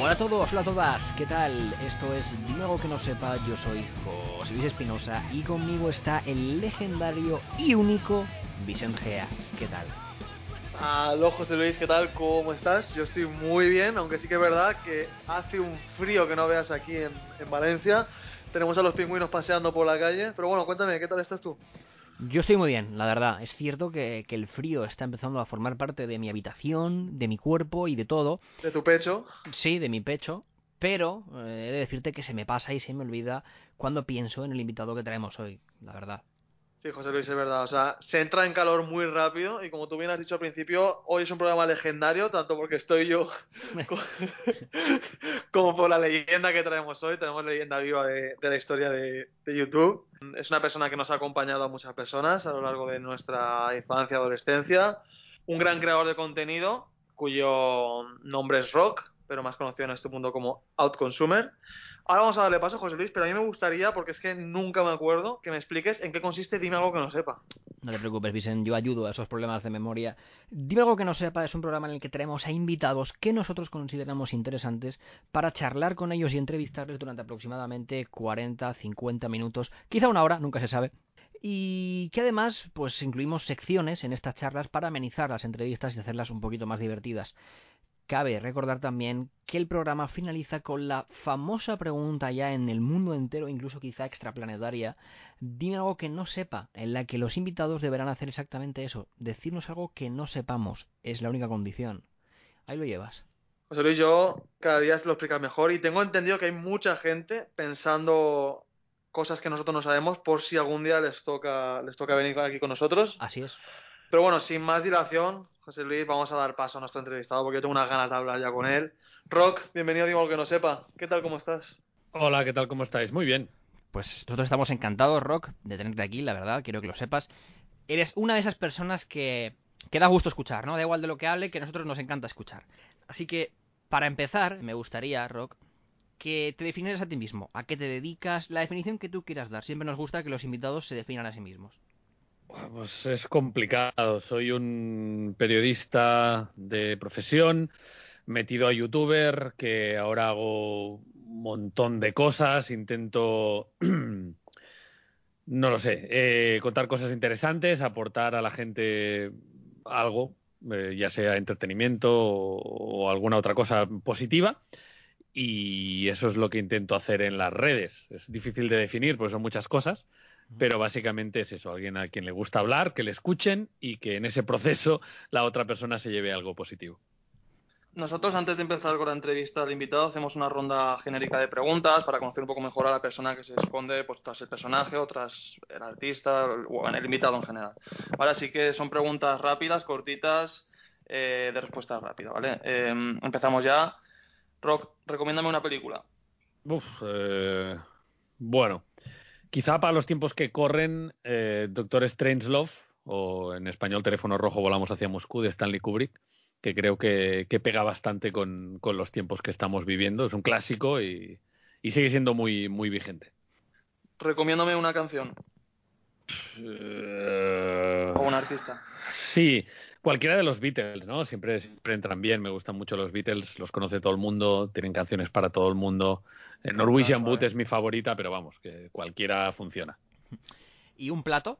Hola a todos, hola a todas, ¿qué tal? Esto es algo que no sepa, yo soy José Luis Espinosa y conmigo está el legendario y único Vicente Gea. ¿Qué tal? Aló José Luis, ¿qué tal? ¿Cómo estás? Yo estoy muy bien, aunque sí que es verdad que hace un frío que no veas aquí en, en Valencia. Tenemos a los pingüinos paseando por la calle. Pero bueno, cuéntame, ¿qué tal estás tú? Yo estoy muy bien, la verdad. Es cierto que, que el frío está empezando a formar parte de mi habitación, de mi cuerpo y de todo. De tu pecho. Sí, de mi pecho. Pero eh, he de decirte que se me pasa y se me olvida cuando pienso en el invitado que traemos hoy, la verdad. Sí, José Luis, es verdad. O sea, se entra en calor muy rápido y como tú bien has dicho al principio, hoy es un programa legendario, tanto porque estoy yo co- como por la leyenda que traemos hoy. Tenemos leyenda viva de, de la historia de, de YouTube. Es una persona que nos ha acompañado a muchas personas a lo largo de nuestra infancia, adolescencia. Un gran creador de contenido cuyo nombre es Rock, pero más conocido en este mundo como Outconsumer. Ahora vamos a darle paso, José Luis, pero a mí me gustaría, porque es que nunca me acuerdo, que me expliques en qué consiste Dime algo que no sepa. No te preocupes, Vicen, yo ayudo a esos problemas de memoria. Dime algo que no sepa, es un programa en el que traemos a invitados que nosotros consideramos interesantes para charlar con ellos y entrevistarles durante aproximadamente 40, 50 minutos, quizá una hora, nunca se sabe. Y que además, pues incluimos secciones en estas charlas para amenizar las entrevistas y hacerlas un poquito más divertidas. Cabe recordar también que el programa finaliza con la famosa pregunta ya en el mundo entero, incluso quizá extraplanetaria, dime algo que no sepa, en la que los invitados deberán hacer exactamente eso, decirnos algo que no sepamos, es la única condición. Ahí lo llevas. José Luis, yo cada día se lo explica mejor y tengo entendido que hay mucha gente pensando cosas que nosotros no sabemos por si algún día les toca, les toca venir aquí con nosotros. Así es. Pero bueno, sin más dilación, José Luis, vamos a dar paso a nuestro entrevistado porque yo tengo unas ganas de hablar ya con él. Rock, bienvenido, digo que no sepa. ¿Qué tal, cómo estás? Hola, ¿qué tal? ¿Cómo estáis? Muy bien. Pues nosotros estamos encantados, Rock, de tenerte aquí, la verdad, quiero que lo sepas. Eres una de esas personas que, que da gusto escuchar, ¿no? Da igual de lo que hable, que a nosotros nos encanta escuchar. Así que, para empezar, me gustaría, Rock, que te definieras a ti mismo, a qué te dedicas, la definición que tú quieras dar. Siempre nos gusta que los invitados se definan a sí mismos. Pues es complicado. Soy un periodista de profesión, metido a youtuber, que ahora hago un montón de cosas. Intento, no lo sé, eh, contar cosas interesantes, aportar a la gente algo, eh, ya sea entretenimiento o, o alguna otra cosa positiva. Y eso es lo que intento hacer en las redes. Es difícil de definir porque son muchas cosas, pero básicamente es eso, alguien a quien le gusta hablar, que le escuchen y que en ese proceso la otra persona se lleve algo positivo. Nosotros, antes de empezar con la entrevista al invitado, hacemos una ronda genérica de preguntas para conocer un poco mejor a la persona que se esconde pues, tras el personaje o tras el artista o en el invitado en general. Vale, así que son preguntas rápidas, cortitas, eh, de respuesta rápida, ¿vale? Eh, empezamos ya. Rock, recomiéndame una película. Uf, eh, bueno, quizá para los tiempos que corren, eh, Doctor Strangelove, o en español Teléfono Rojo Volamos hacia Moscú, de Stanley Kubrick, que creo que, que pega bastante con, con, los tiempos que estamos viviendo. Es un clásico y, y sigue siendo muy, muy vigente. Recomiéndame una canción. Uh, o un artista. Sí, cualquiera de los Beatles, ¿no? Siempre, siempre entran bien, me gustan mucho los Beatles, los conoce todo el mundo, tienen canciones para todo el mundo. Eh, Norwegian Boot es mi favorita, pero vamos, que cualquiera funciona. ¿Y un plato?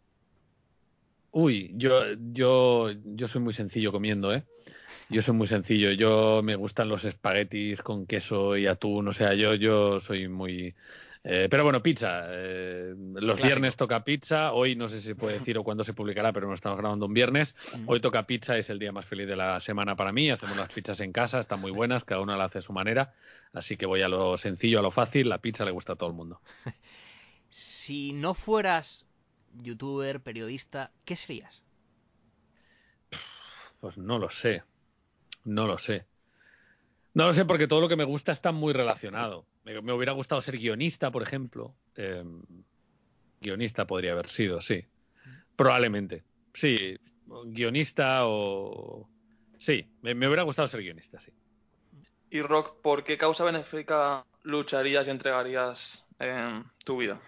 Uy, yo, yo, yo soy muy sencillo comiendo, ¿eh? Yo soy muy sencillo. Yo me gustan los espaguetis con queso y atún. O sea, yo, yo soy muy. Eh, pero bueno, pizza. Eh, los Clásico. viernes toca pizza. Hoy no sé si se puede decir o cuándo se publicará, pero no estamos grabando un viernes. Hoy toca pizza, es el día más feliz de la semana para mí. Hacemos las pizzas en casa, están muy buenas, cada una la hace a su manera. Así que voy a lo sencillo, a lo fácil. La pizza le gusta a todo el mundo. Si Si no fueras youtuber, periodista, ¿qué serías? Pues no lo sé. No lo sé. No lo sé porque todo lo que me gusta está muy relacionado. Me, me hubiera gustado ser guionista, por ejemplo. Eh, guionista podría haber sido, sí. Probablemente. Sí, guionista o... Sí, me, me hubiera gustado ser guionista, sí. Y Rock, ¿por qué causa benéfica lucharías y entregarías eh, tu vida?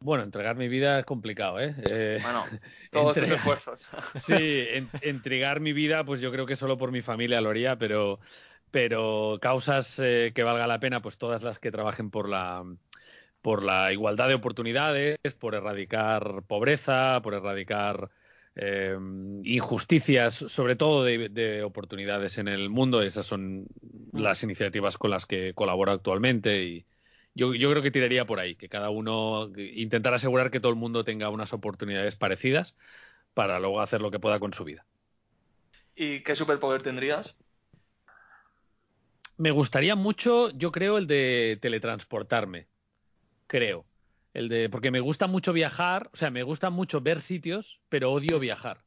Bueno, entregar mi vida es complicado, ¿eh? Eh, Bueno, todos tus esfuerzos. Sí, en- entregar mi vida, pues yo creo que solo por mi familia lo haría, pero, pero causas eh, que valga la pena, pues todas las que trabajen por la, por la igualdad de oportunidades, por erradicar pobreza, por erradicar eh, injusticias, sobre todo de, de oportunidades en el mundo. Esas son las iniciativas con las que colaboro actualmente y yo, yo creo que tiraría por ahí, que cada uno intentar asegurar que todo el mundo tenga unas oportunidades parecidas para luego hacer lo que pueda con su vida. ¿Y qué superpoder tendrías? Me gustaría mucho, yo creo, el de teletransportarme. Creo. El de, porque me gusta mucho viajar, o sea, me gusta mucho ver sitios, pero odio viajar.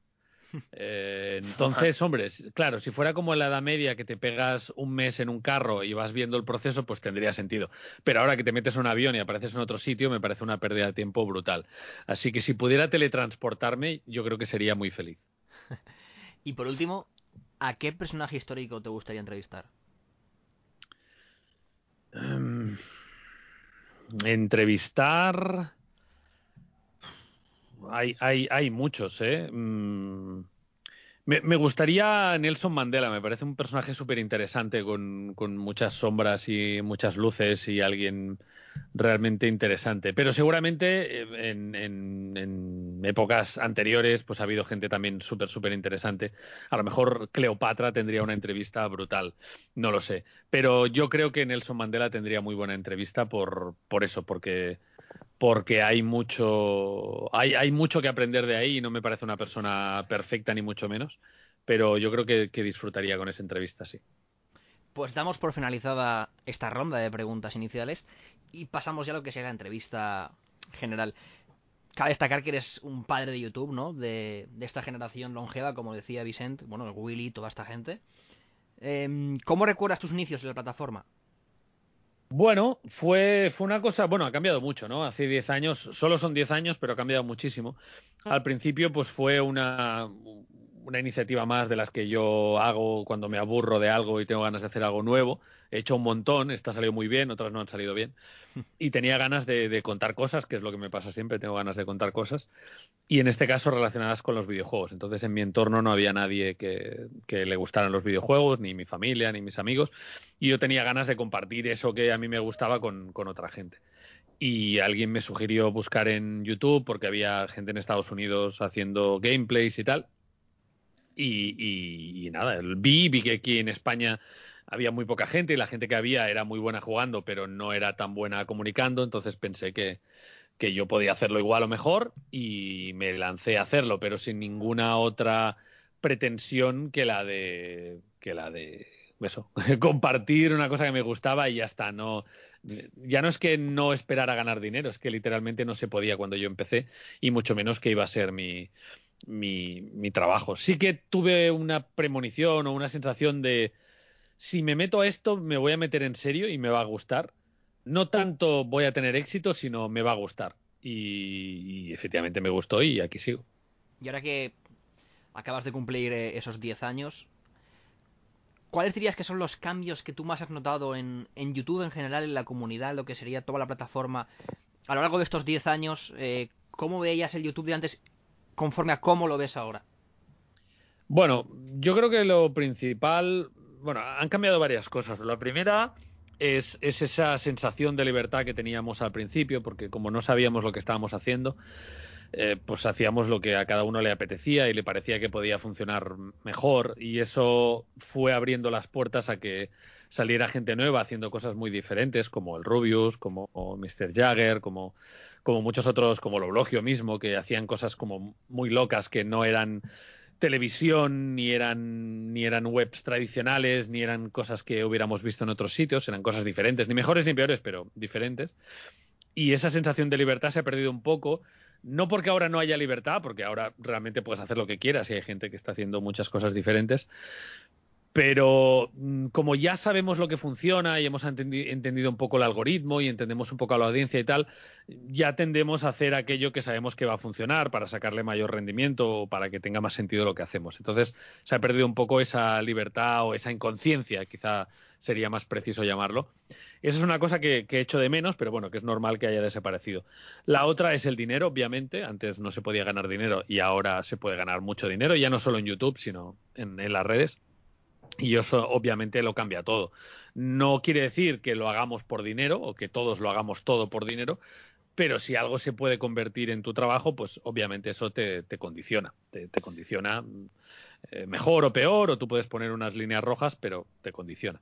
Eh, entonces, hombre, claro, si fuera como en la Edad Media que te pegas un mes en un carro y vas viendo el proceso, pues tendría sentido. Pero ahora que te metes en un avión y apareces en otro sitio, me parece una pérdida de tiempo brutal. Así que si pudiera teletransportarme, yo creo que sería muy feliz. Y por último, ¿a qué personaje histórico te gustaría entrevistar? Em, entrevistar. Hay, hay, hay muchos, ¿eh? Mm, Me, me gustaría Nelson Mandela, me parece un personaje súper interesante, con, con muchas sombras y muchas luces y alguien realmente interesante. Pero seguramente eh, en, épocas anteriores pues ha habido gente también súper, súper interesante. A lo mejor Cleopatra tendría una entrevista brutal, no lo sé. Pero yo creo que Nelson Mandela tendría muy buena entrevista por, por eso, porque porque hay mucho hay, hay mucho que aprender de ahí y no me parece una persona perfecta ni mucho menos, pero yo creo que, que disfrutaría con esa entrevista, sí. Pues damos por finalizada esta ronda de preguntas iniciales y pasamos ya a lo que sea la entrevista general. Cabe destacar que eres un padre de YouTube, ¿no? De, esta generación longeva, como decía Vicent, bueno, Willy, toda esta gente. Em, ¿Cómo recuerdas tus inicios en la plataforma? Bueno, fue, fue una cosa, bueno, ha cambiado mucho, ¿no? Hace 10 años, solo son 10 años, pero ha cambiado muchísimo. Al principio, pues fue una, una iniciativa más de las que yo hago cuando me aburro de algo y tengo ganas de hacer algo nuevo. He hecho un montón, esta salió muy bien, otras no han salido bien. Y tenía ganas de, de contar cosas, que es lo que me pasa siempre, tengo ganas de contar cosas. Y en este caso relacionadas con los videojuegos. Entonces en mi entorno no había nadie que, que le gustaran los videojuegos, ni mi familia, ni mis amigos. Y yo tenía ganas de compartir eso que a mí me gustaba con, con otra gente. Y alguien me sugirió buscar en YouTube porque había gente en Estados Unidos haciendo gameplays y tal. Y, y- y nada, vi, vi que aquí en España había muy poca gente y la gente que había era muy buena jugando, pero no era tan buena comunicando. Entonces pensé que, que yo podía hacerlo igual o mejor y me lancé a hacerlo, pero sin ninguna otra pretensión que la de que la de eso, compartir una cosa que me gustaba y ya está, no ya no es que no esperara ganar dinero, es que literalmente no se podía cuando yo empecé y mucho menos que iba a ser mi mi, mi trabajo. Sí que tuve una premonición o una sensación de si me meto a esto me voy a meter en serio y me va a gustar. No tanto voy a tener éxito, sino me va a gustar. Y, efectivamente me gustó y aquí sigo. Y ahora que acabas de cumplir eh, esos 10 años, ¿cuáles dirías que son los cambios que tú más has notado en, en YouTube en general, en la comunidad, lo que sería toda la plataforma? A lo largo de estos 10 años, eh, ¿cómo veías el YouTube de antes conforme a cómo lo ves ahora? Bueno, yo creo que lo principal, bueno, han cambiado varias cosas. La primera es, es esa sensación de libertad que teníamos al principio, porque como no sabíamos lo que estábamos haciendo, eh, pues hacíamos lo que a cada uno le apetecía y le parecía que podía funcionar mejor y eso fue abriendo las puertas a que saliera gente nueva haciendo cosas muy diferentes como el Rubius, como Mr. Jagger, como, como muchos otros, como Loblogio mismo, que hacían cosas como muy locas que no eran televisión, ni eran, ni eran webs tradicionales, ni eran cosas que hubiéramos visto en otros sitios, eran cosas diferentes, ni mejores ni peores, pero diferentes. Y esa sensación de libertad se ha perdido un poco. No porque ahora no haya libertad, porque ahora realmente puedes hacer lo que quieras y hay gente que está haciendo muchas cosas diferentes, pero mm, como ya sabemos lo que funciona y hemos entendi- entendido un poco el algoritmo y entendemos un poco a la audiencia y tal, ya tendemos a hacer aquello que sabemos que va a funcionar para sacarle mayor rendimiento o para que tenga más sentido lo que hacemos. Entonces se ha perdido un poco esa libertad o esa inconsciencia, quizá sería más preciso llamarlo. Esa es una cosa que, que echo de menos, pero bueno, que es normal que haya desaparecido. La otra es el dinero, obviamente. Antes no se podía ganar dinero y ahora se puede ganar mucho dinero, ya no solo en YouTube, sino en las redes. Y eso obviamente lo cambia todo. No quiere decir que lo hagamos por dinero o que todos lo hagamos todo por dinero, pero si algo se puede convertir en tu trabajo, pues obviamente eso te, te condiciona. Te, te condiciona eh, mejor o peor, o tú puedes poner unas líneas rojas, pero te condiciona.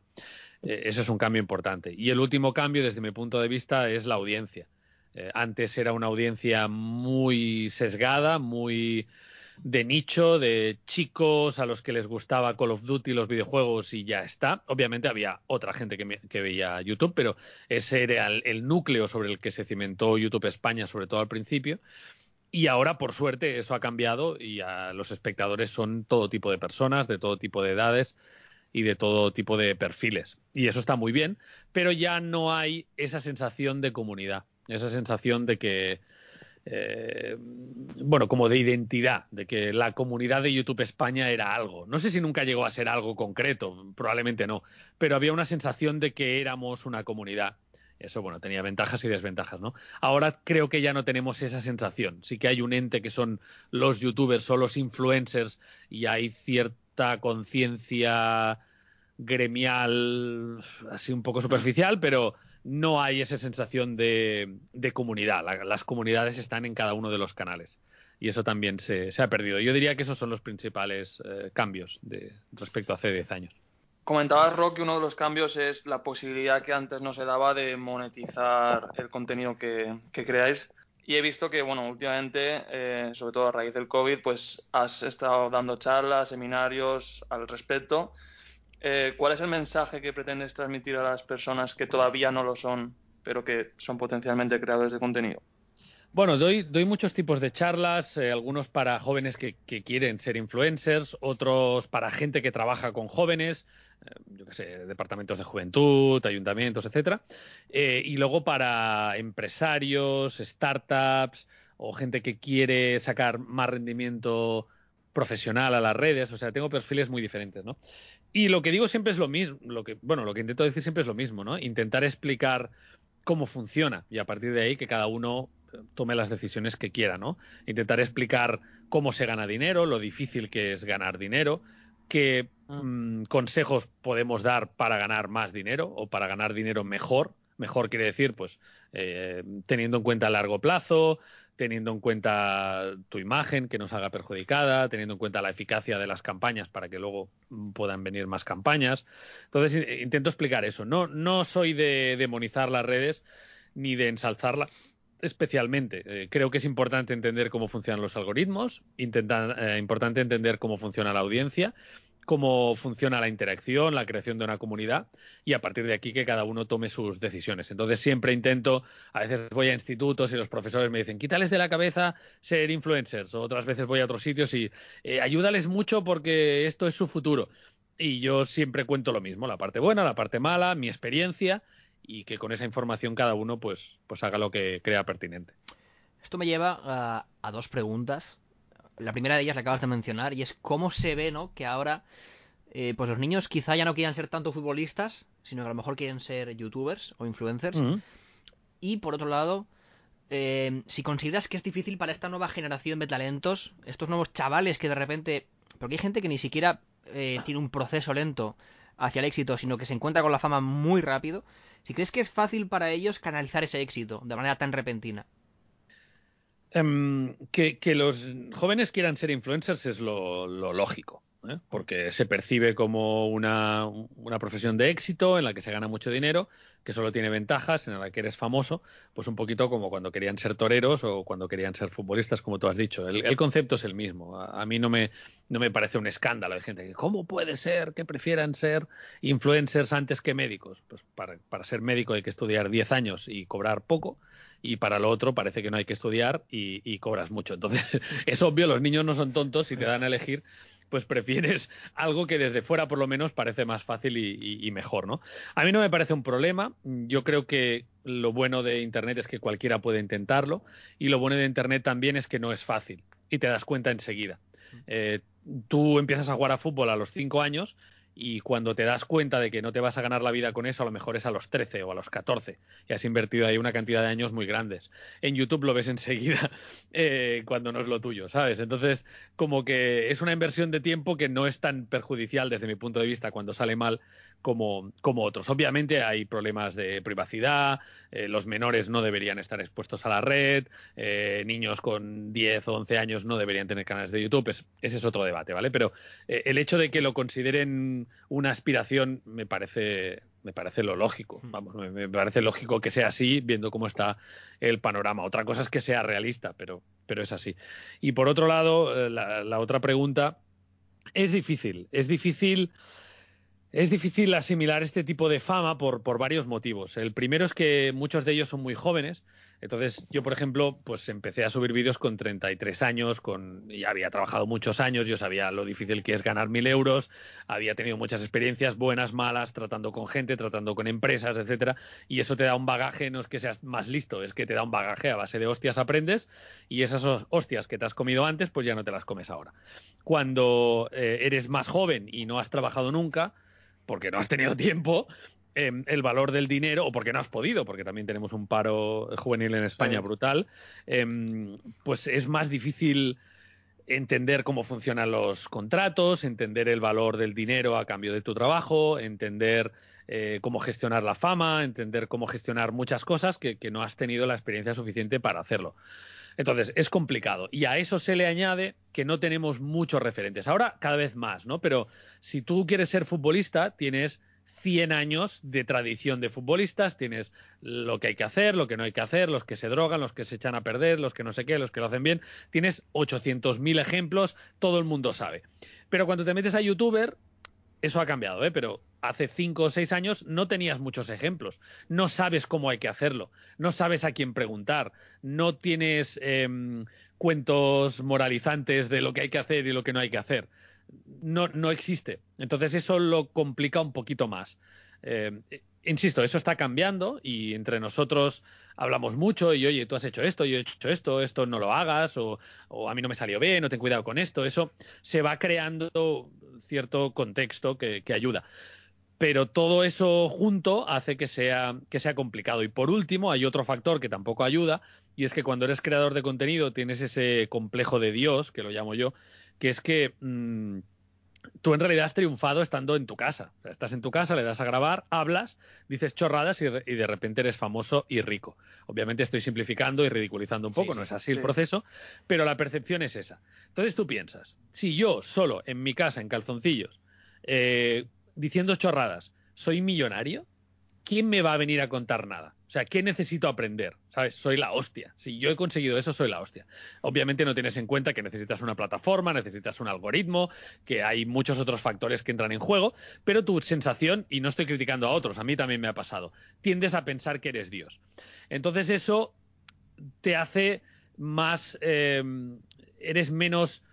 Eh, eso es un cambio importante. Y el último cambio, desde mi punto de vista, es la audiencia. Eh, antes era una audiencia muy sesgada, muy de nicho, de chicos a los que les gustaba Call of Duty, los videojuegos y ya está. Obviamente había otra gente que, me- veía YouTube, pero ese era el, el núcleo sobre el que se cimentó YouTube España, sobre todo al principio. Y ahora, por suerte, eso ha cambiado y a los espectadores son todo tipo de personas, de todo tipo de edades y de todo tipo de perfiles. Y eso está muy bien, pero ya no hay esa sensación de comunidad, esa sensación de que, eh, bueno, como de identidad, de que la comunidad de YouTube España era algo. No sé si nunca llegó a ser algo concreto, probablemente no, pero había una sensación de que éramos una comunidad. Eso, bueno, tenía ventajas y desventajas, ¿no? Ahora creo que ya no tenemos esa sensación. Sí que hay un ente que son los youtubers o los influencers y hay cierta conciencia gremial, así un poco superficial, pero no hay esa sensación de, de comunidad. La- las comunidades están en cada uno de los canales. Y eso también se, se ha perdido. Yo diría que esos son los principales eh, cambios de, respecto a hace 10 años. Comentabas, Rock, que uno de los cambios es la posibilidad que antes no se daba de monetizar el contenido que, que creáis. Y he visto que, bueno, últimamente, eh, sobre todo a raíz del COVID, pues has estado dando charlas, seminarios al respecto. Eh, ¿Cuál es el mensaje que pretendes transmitir a las personas que todavía no lo son, pero que son potencialmente creadores de contenido? Bueno, doy, doy muchos tipos de charlas, eh, algunos para jóvenes que, quieren ser influencers, otros para gente que trabaja con jóvenes, eh, yo qué sé, departamentos de juventud, ayuntamientos, etcétera, Eh, y luego para empresarios, startups o gente que quiere sacar más rendimiento profesional a las redes, o sea, tengo perfiles muy diferentes, ¿no? Y lo que digo siempre es lo mismo, lo que, bueno, lo que intento decir siempre es lo mismo, ¿no? Intentar explicar cómo funciona y a partir de ahí que cada uno eh, tome las decisiones que quiera, ¿no? Intentar explicar cómo se gana dinero, lo difícil que es ganar dinero, qué mm, consejos podemos dar para ganar más dinero o para ganar dinero mejor. Mejor quiere decir, pues, eh, teniendo en cuenta a largo plazo, teniendo en cuenta tu imagen que nos haga perjudicada, teniendo en cuenta la eficacia de las campañas para que luego mm, puedan venir más campañas. Entonces in- intento explicar eso. No, no soy de demonizar las redes ni de ensalzarlas especialmente. Eh, creo que es importante entender cómo funcionan los algoritmos, intenta- eh, importante entender cómo funciona la audiencia, cómo funciona la interacción, la creación de una comunidad y a partir de aquí que cada uno tome sus decisiones. Entonces siempre intento, a veces voy a institutos y los profesores me dicen, quítales de la cabeza ser influencers, o otras veces voy a otros sitios y eh, ayúdales mucho porque esto es su futuro. Y yo siempre cuento lo mismo, la parte buena, la parte mala, mi experiencia y que con esa información cada uno pues, pues haga lo que crea pertinente. Esto me lleva a, a dos preguntas. La primera de ellas la acabas de mencionar y es cómo se ve, ¿no? Que ahora, eh, pues los niños quizá ya no quieran ser tanto futbolistas, sino que a lo mejor quieren ser youtubers o influencers. Y por otro lado, eh, si consideras que es difícil para esta nueva generación de talentos, estos nuevos chavales que de repente. Porque hay gente que ni siquiera eh, tiene un proceso lento hacia el éxito, sino que se encuentra con la fama muy rápido. Si crees que es fácil para ellos canalizar ese éxito de manera tan repentina. Em, que, los jóvenes quieran ser influencers es lo, lógico, ¿eh? porque se percibe como una, una profesión de éxito en la que se gana mucho dinero, que solo tiene ventajas, en la que eres famoso, pues un poquito como cuando querían ser toreros o cuando querían ser futbolistas, como tú has dicho. El, concepto es el mismo. A, mí no me, no me parece un escándalo. Hay gente que, ¿cómo puede ser que prefieran ser influencers antes que médicos? Pues para, para ser médico hay que estudiar 10 años y cobrar poco y para lo otro parece que no hay que estudiar y, y cobras mucho. Entonces, es obvio, los niños no son tontos si te dan a elegir pues prefieres algo que desde fuera por lo menos parece más fácil y, y, y, mejor, ¿no? A mí no me parece un problema. Yo creo que lo bueno de Internet es que cualquiera puede intentarlo y lo bueno de Internet también es que no es fácil y te das cuenta enseguida. Eh, tú empiezas a jugar a fútbol a los 5 años y cuando te das cuenta de que no te vas a ganar la vida con eso, a lo mejor es a los 13 o a los 14 y has invertido ahí una cantidad de años muy grandes. En YouTube lo ves enseguida eh, cuando no es lo tuyo, ¿sabes? Entonces, como que es una inversión de tiempo que no es tan perjudicial desde mi punto de vista cuando sale mal como, como otros. Obviamente hay problemas de privacidad, eh, los menores no deberían estar expuestos a la red, eh, niños con 10 o 11 años no deberían tener canales de YouTube, es, ese es otro debate, ¿vale? Pero eh, el hecho de que lo consideren una aspiración me parece, me parece lo lógico, vamos, me, me, parece lógico que sea así viendo cómo está el panorama. Otra cosa es que sea realista, pero, pero es así. Y por otro lado, la, la otra pregunta, es difícil, es difícil... Es difícil asimilar este tipo de fama por, por, varios motivos. El primero es que muchos de ellos son muy jóvenes. Entonces, yo, por ejemplo, pues empecé a subir vídeos con 33 años, con, ya había trabajado muchos años, yo sabía lo difícil que es ganar mil euros, había tenido muchas experiencias, buenas, malas, tratando con gente, tratando con empresas, etcétera, y eso te da un bagaje, no es que seas más listo, es que te da un bagaje a base de hostias aprendes, y esas hostias que te has comido antes, pues ya no te las comes ahora. Cuando eh, eres más joven y no has trabajado nunca, porque no has tenido tiempo, eh, el valor del dinero, o porque no has podido, porque también tenemos un paro juvenil en España sí. brutal, eh, pues es más difícil entender cómo funcionan los contratos, entender el valor del dinero a cambio de tu trabajo, entender eh, cómo gestionar la fama, entender cómo gestionar muchas cosas que, que no has tenido la experiencia suficiente para hacerlo. Entonces, es complicado. Y a eso se le añade que no tenemos muchos referentes. Ahora, cada vez más, ¿no? Pero si tú quieres ser futbolista, tienes 100 años de tradición de futbolistas, tienes lo que hay que hacer, lo que no hay que hacer, los que se drogan, los que se echan a perder, los que no sé qué, los que lo hacen bien. Tienes 800.000 ejemplos, todo el mundo sabe. Pero cuando te metes a youtuber, eso ha cambiado, ¿eh? pero hace cinco o seis años no tenías muchos ejemplos. No sabes cómo hay que hacerlo, no sabes a quién preguntar, no tienes eh, cuentos moralizantes de lo que hay que hacer y lo que no hay que hacer. No, no existe. Entonces eso lo complica un poquito más. Eh, insisto, eso está cambiando y entre nosotros hablamos mucho y oye, tú has hecho esto, yo he hecho esto, esto no lo hagas o, a mí no me salió bien, no ten cuidado con esto. Eso se va creando cierto contexto que, ayuda pero todo eso junto hace que sea, que sea complicado. Y por último, hay otro factor que tampoco ayuda, y es que cuando eres creador de contenido tienes ese complejo de Dios, que lo llamo yo, que es que mmm, tú en realidad has triunfado estando en tu casa. O sea, estás en tu casa, le das a grabar, hablas, dices chorradas y, y, de repente eres famoso y rico. Obviamente estoy simplificando y ridiculizando un poco, sí, sí, no es así sí. el proceso, pero la percepción es esa. Entonces tú piensas, si yo solo en mi casa, en calzoncillos, eh, diciendo chorradas, soy millonario, ¿quién me va a venir a contar nada? O sea, ¿qué necesito aprender? ¿Sabes? Soy la hostia. Si yo he conseguido eso, soy la hostia. Obviamente no tienes en cuenta que necesitas una plataforma, necesitas un algoritmo, que hay muchos otros factores que entran en juego, pero tu sensación, y no estoy criticando a otros, a mí también me ha pasado, tiendes a pensar que eres Dios. Entonces eso te hace más, eh, eres menos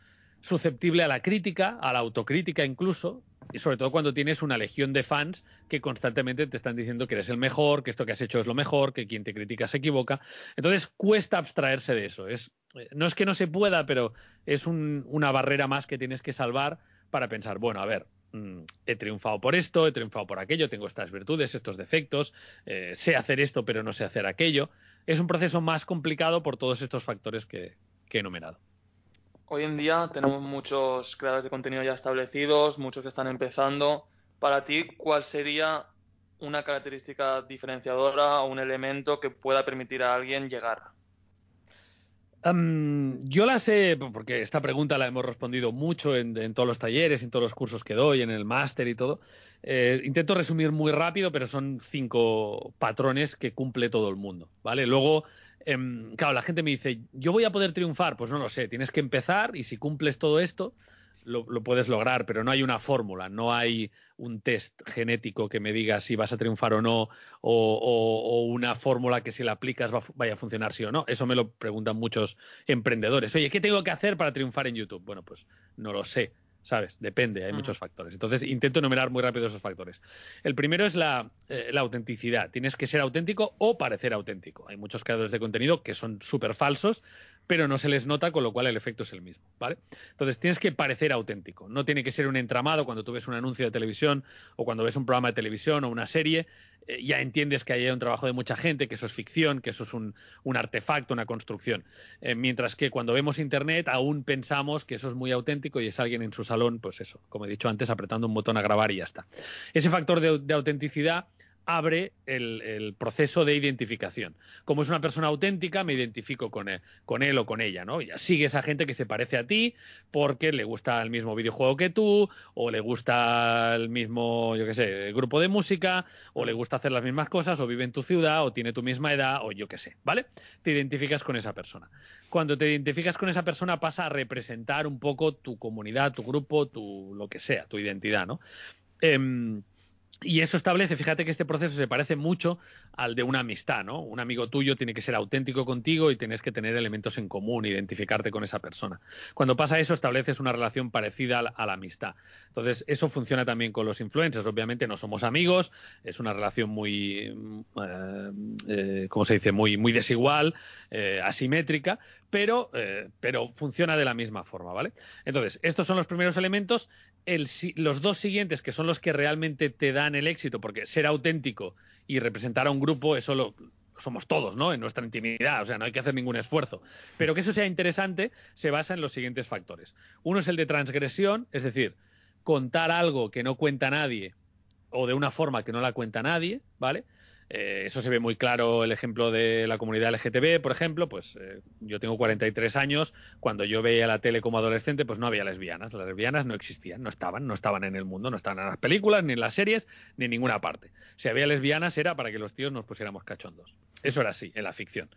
susceptible a la crítica, a la autocrítica incluso, y sobre todo cuando tienes una legión de fans que constantemente te están diciendo que eres el mejor, que esto que has hecho es lo mejor, que quien te critica se equivoca. Entonces cuesta abstraerse de eso. Es, no es que no se pueda, pero es un, una barrera más que tienes que salvar para pensar, bueno, a ver, mmm, he triunfado por esto, he triunfado por aquello, tengo estas virtudes, estos defectos, eh, sé hacer esto, pero no sé hacer aquello. Es un proceso más complicado por todos estos factores que, que he enumerado. Hoy en día tenemos muchos creadores de contenido ya establecidos, muchos que están empezando. Para ti, ¿cuál sería una característica diferenciadora o un elemento que pueda permitir a alguien llegar? Um, yo la sé, porque esta pregunta la hemos respondido mucho en, en, todos los talleres, en todos los cursos que doy, en el máster y todo. Eh, intento resumir muy rápido, pero son cinco patrones que cumple todo el mundo, ¿vale? Luego, eh, claro, la gente me dice, ¿yo voy a poder triunfar? Pues no lo sé, tienes que empezar y si cumples todo esto, lo, puedes lograr, pero no hay una fórmula, no hay un test genético que me diga si vas a triunfar o no, o, una fórmula que si la aplicas va vaya a funcionar sí o no. Eso me lo preguntan muchos emprendedores. Oye, ¿qué tengo que hacer para triunfar en YouTube? Bueno, pues no lo sé. ¿Sabes? Depende, hay Mm. muchos factores. Entonces, intento enumerar muy rápido esos factores. El primero es la, eh, la autenticidad. Tienes que ser auténtico o parecer auténtico. Hay muchos creadores de contenido que son súper falsos, pero no se les nota, con lo cual el efecto es el mismo, ¿vale? Entonces tienes que parecer auténtico. No tiene que ser un entramado cuando tú ves un anuncio de televisión o cuando ves un programa de televisión o una serie, eh, ya entiendes que hay un trabajo de mucha gente, que eso es ficción, que eso es un, artefacto, una construcción. Eh, mientras que cuando vemos internet aún pensamos que eso es muy auténtico y es alguien en su salón, pues eso, como he dicho antes, apretando un botón a grabar y ya está. Ese factor de autenticidad abre el, proceso de identificación. Como es una persona auténtica, me identifico con él, con él o con ella, ¿no? Ya sigues a gente que se parece a ti porque le gusta el mismo videojuego que tú, o le gusta el mismo, yo qué sé, grupo de música, o le gusta hacer las mismas cosas, o vive en tu ciudad, o tiene tu misma edad, o yo qué sé, ¿vale? Te identificas con esa persona. Cuando te identificas con esa persona pasa a representar un poco tu comunidad, tu grupo, tu lo que sea, tu identidad, ¿no? Em, y eso establece, fíjate que este proceso se parece mucho al de una amistad, ¿no? Un amigo tuyo tiene que ser auténtico contigo y tienes que tener elementos en común, identificarte con esa persona. Cuando pasa eso, estableces una relación parecida a la, amistad. Entonces, eso funciona también con los influencers. Obviamente no somos amigos, es una relación muy, eh, eh, ¿cómo se dice? Muy, muy desigual, eh, asimétrica, pero, eh, pero funciona de la misma forma, ¿vale? Entonces, estos son los primeros elementos. El los dos siguientes, que son los que realmente te dan el éxito, porque ser auténtico y representar a un grupo, eso lo somos todos, ¿no? En nuestra intimidad, o sea, no hay que hacer ningún esfuerzo. Pero que eso sea interesante se basa en los siguientes factores. Uno es el de transgresión, es decir, contar algo que no cuenta nadie o de una forma que no la cuenta nadie, ¿vale? Eh, eso se ve muy claro el ejemplo de la comunidad LGTB, por ejemplo, pues eh, yo tengo 43 años, cuando yo veía la tele como adolescente, pues no había lesbianas, las lesbianas no existían, no estaban, no estaban en el mundo, no estaban en las películas, ni en las series, ni en ninguna parte. Si había lesbianas era para que los tíos nos pusiéramos cachondos. Eso era así, en la ficción.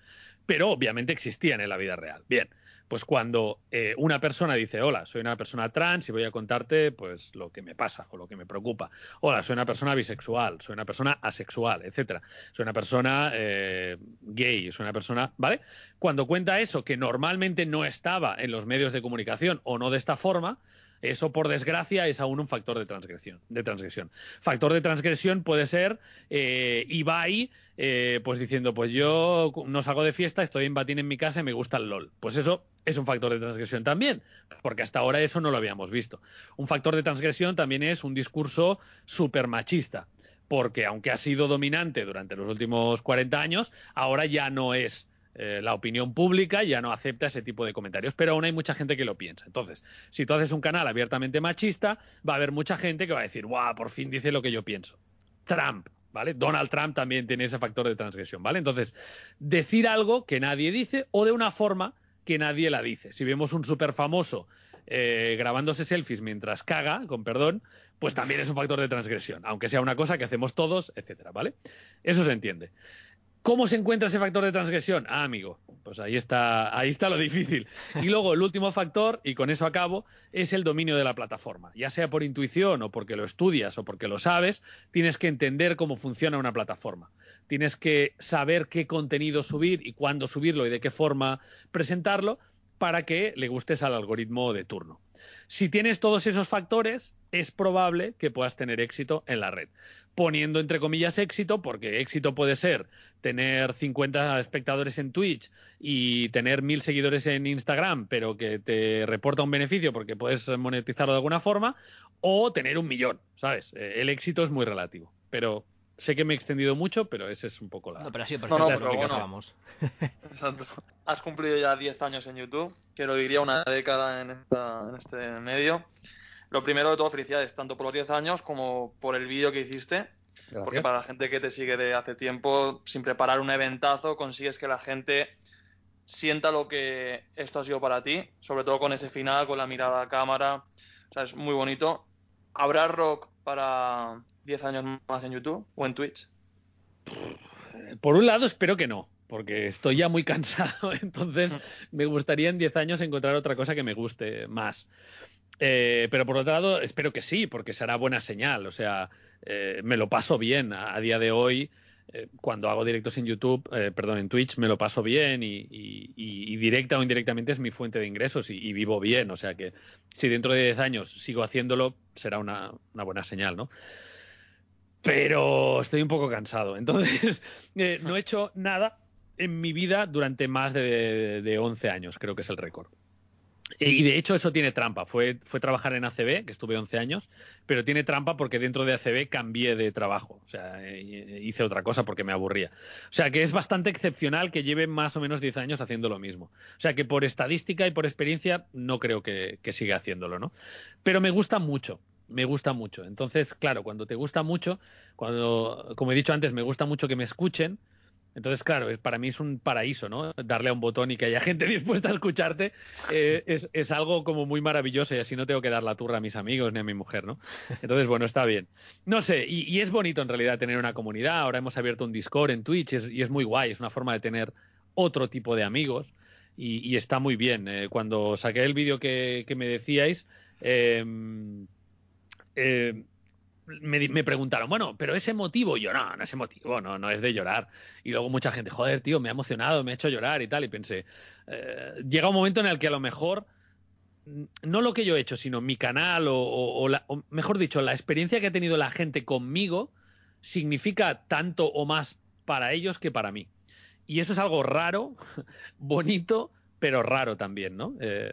Pero obviamente existían en la vida real. Bien, pues cuando eh, una persona dice, hola, soy una persona trans y voy a contarte pues lo que me pasa o lo que me preocupa. Hola, soy una persona bisexual, soy una persona asexual, etcétera. Soy una persona eh, gay, soy una persona, ¿vale? Cuando cuenta eso que normalmente no estaba en los medios de comunicación o no de esta forma, eso, por desgracia, es aún un factor de transgresión. De transgresión. Factor de transgresión puede ser eh, Ibai, eh, pues diciendo, pues yo no salgo de fiesta, estoy en batín en mi casa y me gusta el LOL. Pues eso es un factor de transgresión también, porque hasta ahora eso no lo habíamos visto. Un factor de transgresión también es un discurso súper machista, porque aunque ha sido dominante durante los últimos 40 años, ahora ya no es eh, la opinión pública ya no acepta ese tipo de comentarios, pero aún hay mucha gente que lo piensa. Entonces, si tú haces un canal abiertamente machista, va a haber mucha gente que va a decir, guau, por fin dice lo que yo pienso. Trump, ¿vale? Donald Trump también tiene ese factor de transgresión, ¿vale? Entonces, decir algo que nadie dice o de una forma que nadie la dice. Si vemos un súper famoso eh, grabándose selfies mientras caga, con perdón, pues también es un factor de transgresión, aunque sea una cosa que hacemos todos, etcétera, ¿vale? Eso se entiende. ¿Cómo se encuentra ese factor de transgresión? Ah, amigo, pues ahí está, ahí está lo difícil. Y luego el último factor, y con eso acabo, es el dominio de la plataforma. Ya sea por intuición o porque lo estudias o porque lo sabes, tienes que entender cómo funciona una plataforma. Tienes que saber qué contenido subir y cuándo subirlo y de qué forma presentarlo para que le gustes al algoritmo de turno. Si tienes todos esos factores, es probable que puedas tener éxito en la red. Poniendo entre comillas éxito, porque éxito puede ser tener 50 espectadores en Twitch y tener 1000 seguidores en Instagram, pero que te reporta un beneficio porque puedes monetizarlo de alguna forma, o tener un millón, ¿sabes? Eh, El éxito es muy relativo. Pero sé que me he extendido mucho, pero ese es un poco la. No, pero sido No, no, pero lo que bueno. hablábamos. Exacto. Has cumplido ya 10 años en YouTube, que lo diría una década en, esta- en este medio. Lo primero de todo, felicidades, tanto por los 10 años como por el vídeo que hiciste. Gracias. Porque para la gente que te sigue de hace tiempo, sin preparar un eventazo, consigues que la gente sienta lo que esto ha sido para ti, sobre todo con ese final, con la mirada a cámara. O sea, es muy bonito. ¿Habrá rock para 10 años más en YouTube o en Twitch? Por un lado, espero que no, porque estoy ya muy cansado, entonces me gustaría en 10 años encontrar otra cosa que me guste más. Eh, pero por otro lado, espero que sí, porque será buena señal. O sea, eh, me lo paso bien a, a día de hoy. eh, cuando hago directos en YouTube, perdón, en Twitch, me lo paso bien y, y- y- y directa o indirectamente es mi fuente de ingresos y, y vivo bien. O sea que si dentro de 10 años sigo haciéndolo, será una, una buena señal, ¿no? Pero estoy un poco cansado. Entonces, eh, no he hecho nada en mi vida durante más de, de 11 años, creo que es el récord. Y de hecho eso tiene trampa. Fue, trabajar en ACB, que estuve 11 años, pero tiene trampa porque dentro de ACB cambié de trabajo. O sea, eh, hice otra cosa porque me aburría. O sea, que es bastante excepcional que lleve más o menos 10 años haciendo lo mismo. O sea, que por estadística y por experiencia no creo que, que siga haciéndolo, ¿no? Pero me gusta mucho. Me gusta mucho. Entonces, claro, cuando te gusta mucho, cuando, como he dicho antes, me gusta mucho que me escuchen, entonces, claro, es, para mí es un paraíso, ¿no? Darle a un botón y que haya gente dispuesta a escucharte eh, es, es algo como muy maravilloso y así no tengo que dar la turra a mis amigos ni a mi mujer, ¿no? Entonces, bueno, está bien. No sé, y, es bonito en realidad tener una comunidad. Ahora hemos abierto un Discord en Twitch y es, muy guay, es una forma de tener otro tipo de amigos y, y está muy bien. Eh, cuando saqué el vídeo que, que me decíais, eh, eh, me, me preguntaron, bueno, pero ese motivo, yo no, no es emotivo, no, no es de llorar. Y luego mucha gente, joder, tío, me ha emocionado, me ha hecho llorar y tal. Y pensé, eh, llega un momento en el que a lo mejor, mm, no lo que yo he hecho, sino mi canal, o, o- o la- o mejor dicho, la experiencia que ha tenido la gente conmigo, significa tanto o más para ellos que para mí. Y eso es algo raro, bonito, pero raro también, ¿no? Eh,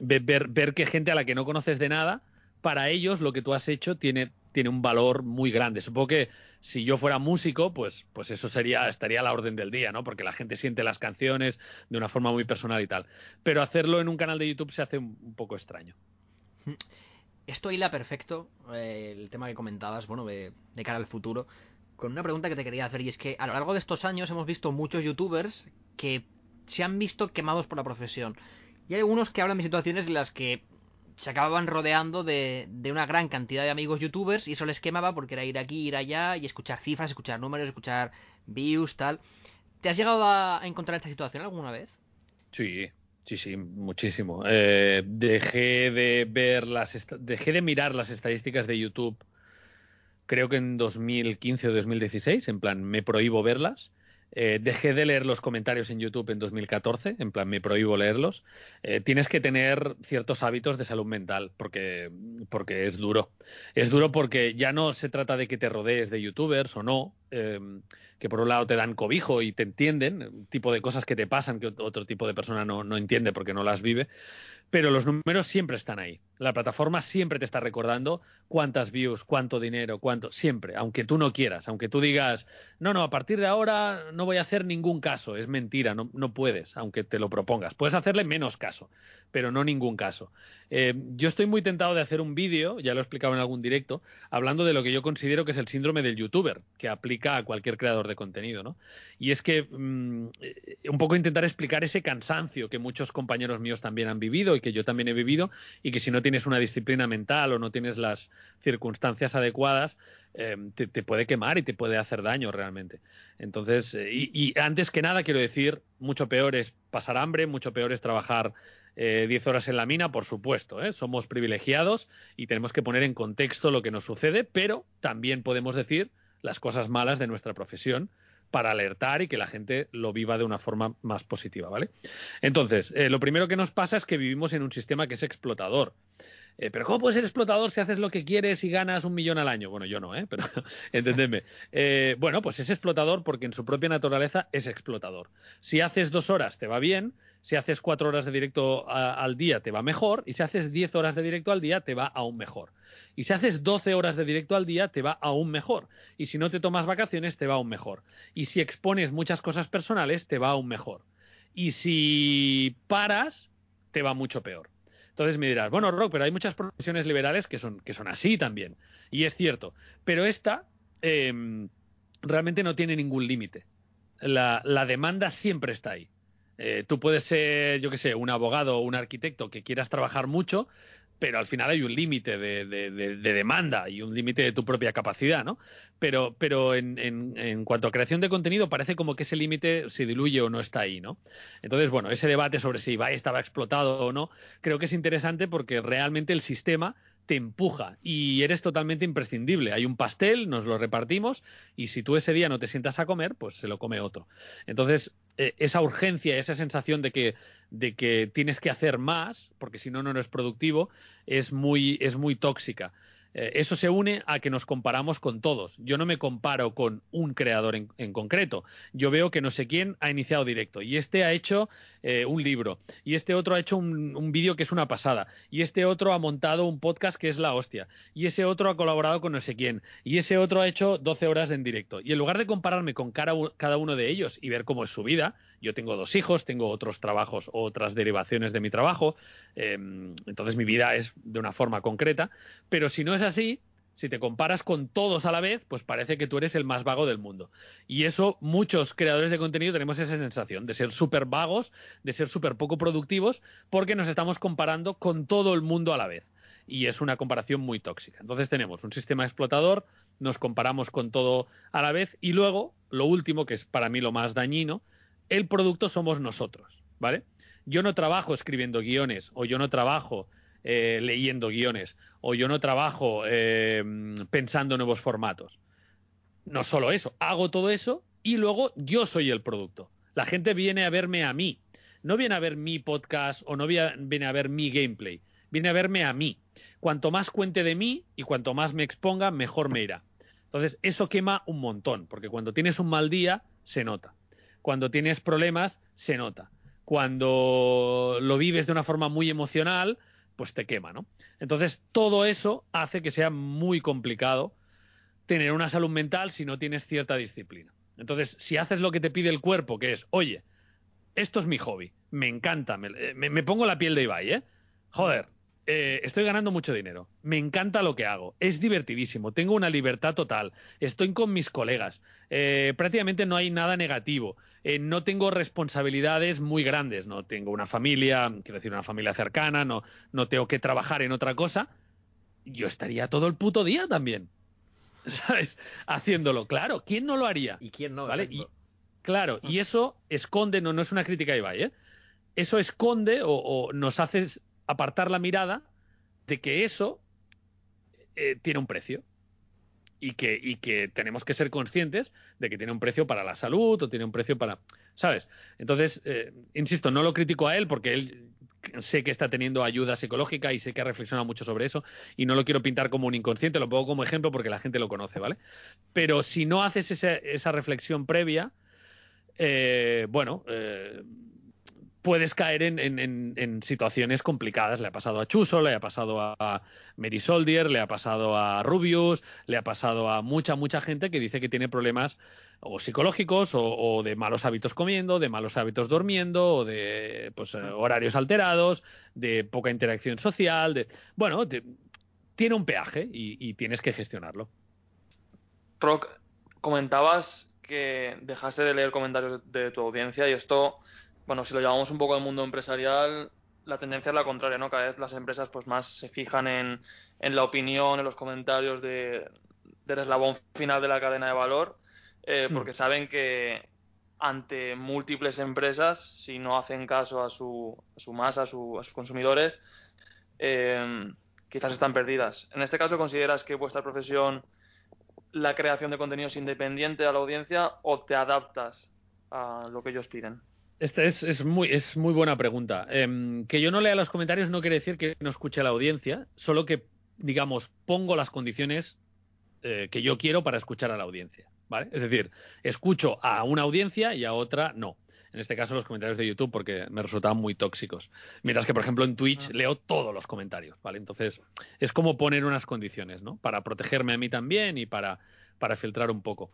ve- ver, ver que gente a la que no conoces de nada, para ellos lo que tú has hecho tiene, tiene un valor muy grande. Supongo que si yo fuera músico, pues, pues eso sería, estaría a la orden del día, ¿no? Porque la gente siente las canciones de una forma muy personal y tal. Pero hacerlo en un canal de YouTube se hace un, poco extraño. Esto hila perfecto, eh, el tema que comentabas, bueno, de, de cara al futuro, con una pregunta que te quería hacer, y es que a lo largo de estos años hemos visto muchos youtubers que se han visto quemados por la profesión. Y hay algunos que hablan de situaciones en las que se acababan rodeando de, de una gran cantidad de amigos youtubers y eso les quemaba porque era ir aquí, ir allá y escuchar cifras, escuchar números, escuchar views, tal. ¿Te has llegado a encontrar esta situación alguna vez? Sí, sí, sí, muchísimo. Eh, dejé de ver las, dejé de mirar las estadísticas de YouTube. Creo que en 2015 o 2016, en plan, me prohíbo verlas. Eh, dejé de leer los comentarios en YouTube en 2014, en plan, me prohíbo leerlos. Eh, tienes que tener ciertos hábitos de salud mental, porque, porque es duro. Es duro porque ya no se trata de que te rodees de youtubers o no, eh, que por un lado te dan cobijo y te entienden, tipo de cosas que te pasan que ot- otro tipo de persona no, no entiende porque no las vive, pero los números siempre están ahí. La plataforma siempre te está recordando cuántas views, cuánto dinero, cuánto, siempre, aunque tú no quieras, aunque tú digas, no, no, a partir de ahora no voy a hacer ningún caso, es mentira, no, no puedes, aunque te lo propongas. Puedes hacerle menos caso, pero no ningún caso. Eh, yo estoy muy tentado de hacer un vídeo, ya lo he explicado en algún directo, hablando de lo que yo considero que es el síndrome del youtuber, que aplica a cualquier creador de contenido, ¿no? Y es que mm, eh, un poco intentar explicar ese cansancio que muchos compañeros míos también han vivido que yo también he vivido, y que si no tienes una disciplina mental o no tienes las circunstancias adecuadas, eh, te, puede quemar y te puede hacer daño realmente. Entonces, eh, y, y antes que nada quiero decir, mucho peor es pasar hambre, mucho peor es trabajar eh, 10 horas en la mina, por supuesto, ¿eh? somos privilegiados y tenemos que poner en contexto lo que nos sucede, pero también podemos decir las cosas malas de nuestra profesión para alertar y que la gente lo viva de una forma más positiva, ¿vale? Entonces, eh, lo primero que nos pasa es que vivimos en un sistema que es explotador. Eh, pero ¿cómo puedes ser explotador si haces lo que quieres y ganas un millón al año? Bueno, yo no, ¿eh? Pero entendedme. Eh, bueno, pues es explotador porque en su propia naturaleza es explotador. Si haces dos horas te va bien, si haces cuatro horas de directo al día te va mejor y si haces diez horas de directo al día te va aún mejor. Y si haces 12 horas de directo al día te va aún mejor. Y si no te tomas vacaciones te va aún mejor. Y si expones muchas cosas personales te va aún mejor. Y si paras te va mucho peor. Entonces me dirás, bueno, Rock, pero hay muchas profesiones liberales que son, que son así también. Y es cierto. Pero esta eh, realmente no tiene ningún límite. La demanda siempre está ahí. Eh, tú puedes ser, yo qué sé, un abogado o un arquitecto que quieras trabajar mucho, pero al final hay un límite de, de- de- de demanda y un límite de tu propia capacidad, ¿no? Pero, pero en cuanto a creación de contenido, parece como que ese límite se diluye o no está ahí, ¿no? Entonces, bueno, ese debate sobre si Ibai estaba explotado o no, creo que es interesante porque realmente el sistema te empuja y eres totalmente imprescindible. Hay un pastel, nos lo repartimos y si tú ese día no te sientas a comer, pues se lo come otro. Entonces, eh, esa urgencia, esa sensación de que, de que tienes que hacer más, porque si no, no eres productivo, es muy, es muy tóxica. Eh, eso se une a que nos comparamos con todos. Yo no me comparo con un creador en, en concreto. Yo veo que no sé quién ha iniciado directo y este ha hecho eh, un libro y este otro ha hecho un, un vídeo que es una pasada y este otro ha montado un podcast que es la hostia y ese otro ha colaborado con no sé quién y ese otro ha hecho 12 horas en directo. Y en lugar de compararme con cada, uno de ellos y ver cómo es su vida, yo tengo dos hijos, tengo otros trabajos, otras derivaciones de mi trabajo, eh, entonces mi vida es de una forma concreta, pero si no es así, si te comparas con todos a la vez, pues parece que tú eres el más vago del mundo. Y eso muchos creadores de contenido tenemos esa sensación de ser súper vagos, de ser súper poco productivos, porque nos estamos comparando con todo el mundo a la vez. Y es una comparación muy tóxica. Entonces tenemos un sistema explotador, nos comparamos con todo a la vez y luego, lo último, que es para mí lo más dañino, el producto somos nosotros, ¿vale? Yo no trabajo escribiendo guiones o yo no trabajo eh, leyendo guiones o yo no trabajo eh, pensando nuevos formatos. No solo eso, hago todo eso y luego yo soy el producto. La gente viene a verme a mí. No viene a ver mi podcast o no viene a ver mi gameplay. Viene a verme a mí. Cuanto más cuente de mí y cuanto más me exponga, mejor me irá. Entonces, eso quema un montón, porque cuando tienes un mal día, se nota. Cuando tienes problemas, se nota. Cuando lo vives de una forma muy emocional, pues te quema, ¿no? Entonces, todo eso hace que sea muy complicado tener una salud mental si no tienes cierta disciplina. Entonces, si haces lo que te pide el cuerpo, que es, oye, esto es mi hobby, me encanta, me, me- me pongo la piel de Ibai, ¿eh? Joder, eh, estoy ganando mucho dinero, me encanta lo que hago, es divertidísimo, tengo una libertad total, estoy con mis colegas, eh, prácticamente no hay nada negativo, eh, no tengo responsabilidades muy grandes, no tengo una familia, quiero decir, una familia cercana, no, no tengo que trabajar en otra cosa, yo estaría todo el puto día también. ¿Sabes? Haciéndolo, claro. ¿Quién no lo haría? ¿Y quién no? ¿Vale? Y, claro, y eso esconde, no, no es una crítica a Ibai, ¿eh? Eso esconde o, o nos hace apartar la mirada de que eso eh, tiene un precio. Y que, y que tenemos que ser conscientes de que tiene un precio para la salud o tiene un precio para. ¿Sabes? Entonces, eh, insisto, no lo critico a él porque él sé que está teniendo ayuda psicológica y sé que ha reflexionado mucho sobre eso y no lo quiero pintar como un inconsciente, lo pongo como ejemplo porque la gente lo conoce, ¿vale? Pero si no haces esa, esa reflexión previa, eh, bueno, eh, puedes caer en, situaciones complicadas. Le ha pasado a Chuso, le ha pasado a Mary Soldier, le ha pasado a Rubius, le ha pasado a mucha, mucha gente que dice que tiene problemas o psicológicos o, de malos hábitos comiendo, de malos hábitos durmiendo, o de pues, eh, horarios alterados, de poca interacción social, de bueno, tiene un peaje y, y tienes que gestionarlo. Rock, comentabas que dejaste de leer comentarios de tu audiencia y esto, bueno, si lo llevamos un poco al mundo empresarial, la tendencia es la contraria, ¿no? Cada vez las empresas pues más se fijan en, en la opinión, en los comentarios de, del eslabón final de la cadena de valor, eh, Hmm. porque saben que ante múltiples empresas, si no hacen caso a su, a su masa, a, su- a sus consumidores, eh, quizás están perdidas. En este caso, ¿consideras que vuestra profesión la creación de contenido es independiente a la audiencia o te adaptas a lo que ellos piden? Esta es, es muy, es muy buena pregunta. Em, que yo no lea los comentarios no quiere decir que no escuche a la audiencia, solo que, digamos, pongo las condiciones eh, que yo quiero para escuchar a la audiencia. ¿vale? Es decir, escucho a una audiencia y a otra no. En este caso los comentarios de YouTube porque me resultaban muy tóxicos. Mientras que, por ejemplo, en Twitch leo todos los comentarios, ¿vale? Entonces, es como poner unas condiciones, ¿no? Para protegerme a mí también y para, para filtrar un poco.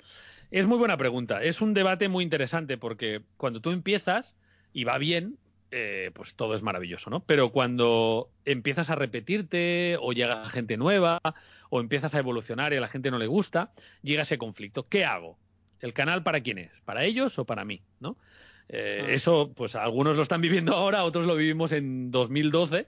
Es muy buena pregunta. Es un debate muy interesante porque cuando tú empiezas y va bien, eh, pues todo es maravilloso, ¿no? Pero cuando empiezas a repetirte o llega gente nueva o empiezas a evolucionar y a la gente no le gusta, llega ese conflicto. ¿Qué hago? ¿El canal para quién es? ¿Para ellos o para mí? ¿No? Eh, Ah. Eso, pues algunos lo están viviendo ahora, otros lo vivimos en 2012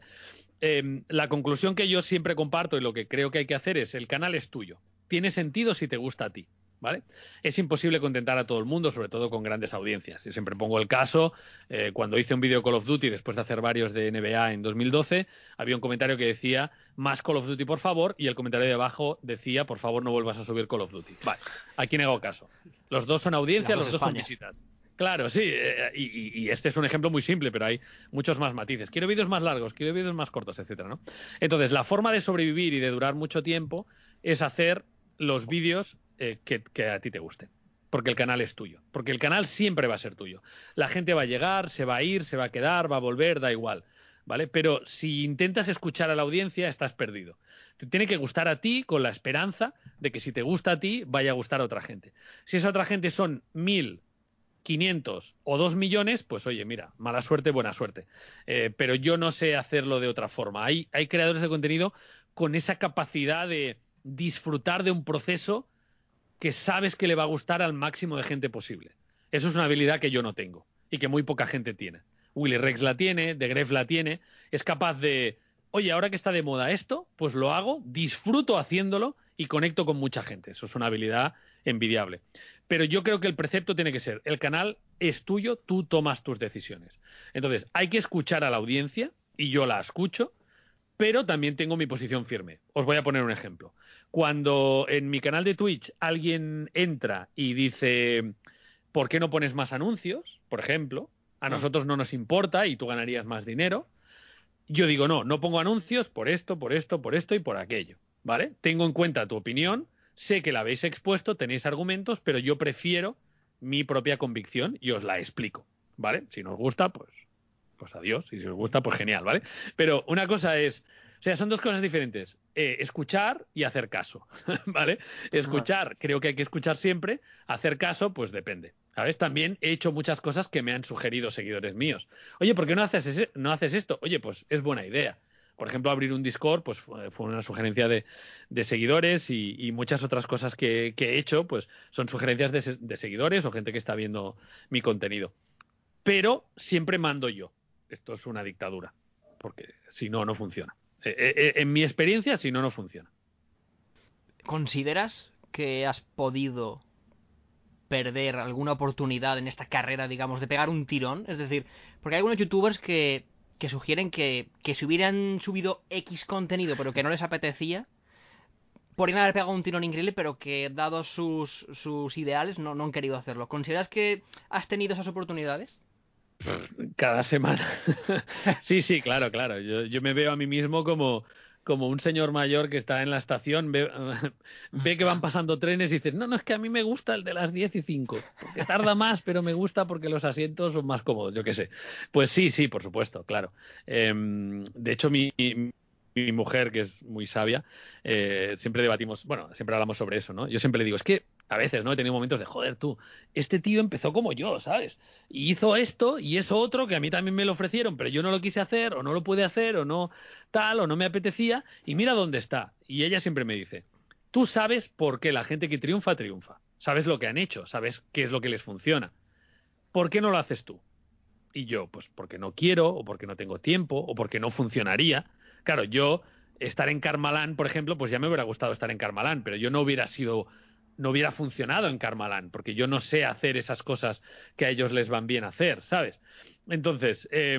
eh, la conclusión que yo siempre comparto y lo que creo que hay que hacer es el canal es tuyo. Tiene sentido si te gusta a ti. ¿Vale? Es imposible contentar a todo el mundo, sobre todo con grandes audiencias. Yo siempre pongo el caso, eh, cuando hice un vídeo Call of Duty después de hacer varios de NBA en 2012, había un comentario que decía, más Call of Duty por favor, y el comentario de abajo decía, por favor no vuelvas a subir Call of Duty. Vale, aquí no hago caso. Los dos son audiencia, los dos son visitas. Claro, sí, eh, y, y- y este es un ejemplo muy simple, pero hay muchos más matices. Quiero vídeos más largos, quiero vídeos más cortos, etcétera, ¿no? Entonces, la forma de sobrevivir y de durar mucho tiempo es hacer los vídeos eh, que, a ti te gusten. Porque el canal es tuyo. Porque el canal siempre va a ser tuyo. La gente va a llegar, se va a ir, se va a quedar, va a volver, da igual. ¿Vale? Pero si intentas escuchar a la audiencia, estás perdido. Te tiene que gustar a ti con la esperanza de que si te gusta a ti, vaya a gustar a otra gente. Si esa otra gente son mil, 500 o 2 millones, pues oye, mira, mala suerte, buena suerte. Eh, pero yo no sé hacerlo de otra forma. Hay creadores de contenido con esa capacidad de disfrutar de un proceso que sabes que le va a gustar al máximo de gente posible. Eso es una habilidad que yo no tengo y que muy poca gente tiene. Willy Rex la tiene, De Gref la tiene, es capaz de, oye, ahora que está de moda esto, pues lo hago, disfruto haciéndolo y conecto con mucha gente. Eso es una habilidad envidiable. Pero yo creo que el precepto tiene que ser, el canal es tuyo, tú tomas tus decisiones. Entonces, hay que escuchar a la audiencia, y yo la escucho, pero también tengo mi posición firme. Os voy a poner un ejemplo. Cuando en mi canal de Twitch alguien entra y dice, ¿por qué no pones más anuncios? Por ejemplo, a nosotros no nos importa y tú ganarías más dinero. Yo digo, no, no pongo anuncios por esto, por esto, por esto y por aquello. ¿Vale? Tengo en cuenta tu opinión, sé que la habéis expuesto, tenéis argumentos, pero yo prefiero mi propia convicción y os la explico. ¿Vale? Si nos gusta, pues, pues adiós. Y si os gusta, pues genial, ¿vale? Pero una cosa es, o sea, son dos cosas diferentes. Eh, escuchar y hacer caso, ¿vale? Escuchar, creo que hay que escuchar siempre. Hacer caso, pues depende. ¿Sabes? También he hecho muchas cosas que me han sugerido seguidores míos. Oye, ¿por qué no haces, ese- no haces esto? Oye, pues es buena idea. Por ejemplo, abrir un Discord, pues fue una sugerencia de, de seguidores y, y muchas otras cosas que, que he hecho, pues son sugerencias de seguidores o gente que está viendo mi contenido. Pero siempre mando yo. Esto es una dictadura, porque si no, no funciona. Eh, eh, eh, en mi experiencia, si no, no funciona. ¿Consideras que has podido perder alguna oportunidad en esta carrera, digamos, de pegar un tirón? Es decir, porque hay algunos youtubers que, sugieren que, que si hubieran subido X contenido pero que no les apetecía, podrían haber pegado un tirón increíble, pero que dados sus, sus ideales no, no han querido hacerlo. ¿Consideras que has tenido esas oportunidades? Cada semana. sí, sí, claro, claro. Yo, yo me veo a mí mismo como, como un señor mayor que está en la estación, ve, ve que van pasando trenes y dices, no, no, es que a mí me gusta el de las 10 y 5, porque tarda más, pero me gusta porque los asientos son más cómodos, yo qué sé. Pues sí, sí, por supuesto, claro. Em, de hecho, mi, mi mujer, que es muy sabia, eh, siempre debatimos, bueno, siempre hablamos sobre eso, ¿no? Yo siempre le digo, es que a veces, ¿no? He tenido momentos de, joder, tú, este tío empezó como yo, ¿sabes? Y hizo esto y eso otro que a mí también me lo ofrecieron, pero yo no lo quise hacer, o no lo pude hacer, o no tal, o no me apetecía, y mira dónde está. Y ella siempre me dice, tú sabes por qué la gente que triunfa, triunfa. Sabes lo que han hecho, sabes qué es lo que les funciona. ¿Por qué no lo haces tú? Y yo, pues porque no quiero, o porque no tengo tiempo, o porque no funcionaría. Claro, yo estar en Carmalán, por ejemplo, pues ya me hubiera gustado estar en Carmalán, pero yo no hubiera sido, no hubiera funcionado en Carmalán, porque yo no sé hacer esas cosas que a ellos les van bien hacer, ¿sabes? Entonces, eh,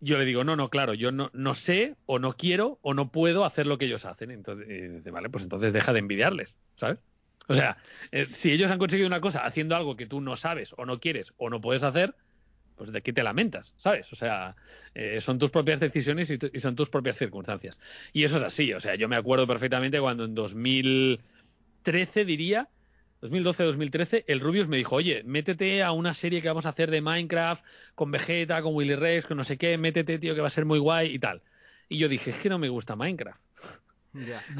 yo le digo, no, no, claro, yo no, no sé, o no quiero, o no puedo hacer lo que ellos hacen. Entonces, dice, vale, pues entonces deja de envidiarles, ¿sabes? O sea, eh, si ellos han conseguido una cosa haciendo algo que tú no sabes, o no quieres, o no puedes hacer, pues de qué te lamentas, ¿sabes? O sea, eh, son tus propias decisiones y, y son tus propias circunstancias. Y eso es así, o sea, yo me acuerdo perfectamente cuando en 2013, diría, 2012-2013, el Rubius me dijo, oye, métete a una serie que vamos a hacer de Minecraft, con Vegeta, con Willy Rex, con no sé qué, métete, tío, que va a ser muy guay y tal. Y yo dije, es que no me gusta Minecraft.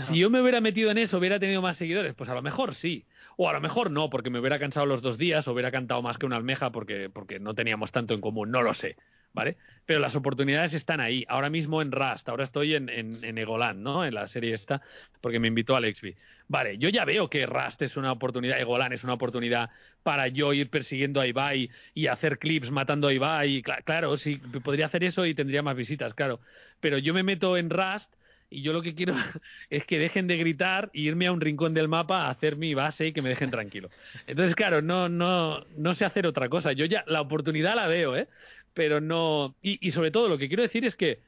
Si yo me hubiera metido en eso, hubiera tenido más seguidores, pues a lo mejor sí. O a lo mejor no, porque me hubiera cansado los dos días, o hubiera cantado más que una almeja porque, porque no teníamos tanto en común, no lo sé. ¿Vale? Pero las oportunidades están ahí. Ahora mismo en Rust, ahora estoy en, en, en Egoland, ¿no? En la serie esta, porque me invitó Alexby. Vale, yo ya veo que Rust es una oportunidad, Egoland es una oportunidad para yo ir persiguiendo a Ibai y hacer clips matando a Ibai. Cla- claro, sí, podría hacer eso y tendría más visitas, claro. Pero yo me meto en Rust y yo lo que quiero es que dejen de gritar e irme a un rincón del mapa a hacer mi base y que me dejen tranquilo. Entonces, claro, no, no, no sé hacer otra cosa. Yo ya la oportunidad la veo, ¿eh? Pero no. Y, sobre todo, lo que quiero decir es que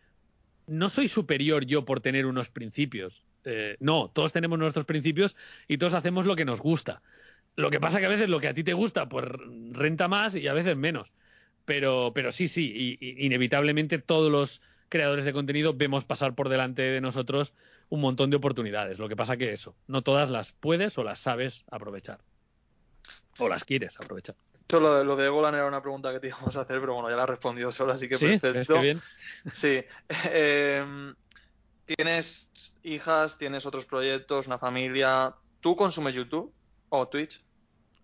no soy superior yo por tener unos principios. Eh, no, todos tenemos nuestros principios y todos hacemos lo que nos gusta. Lo que pasa que a veces lo que a ti te gusta, pues renta más y a veces menos. Pero, pero sí, sí, y- y- inevitablemente todos los creadores de contenido vemos pasar por delante de nosotros un montón de oportunidades. Lo que pasa que eso, no todas las puedes o las sabes aprovechar. O las quieres aprovechar. Lo, de- lo de Egolan era una pregunta que te íbamos a hacer, pero bueno, ya la has respondido solo, así que ¿Sí? ¿Ves perfecto. bien? Sí. Em, tienes hijas, tienes otros proyectos, una familia. ¿Tú consumes YouTube o Twitch?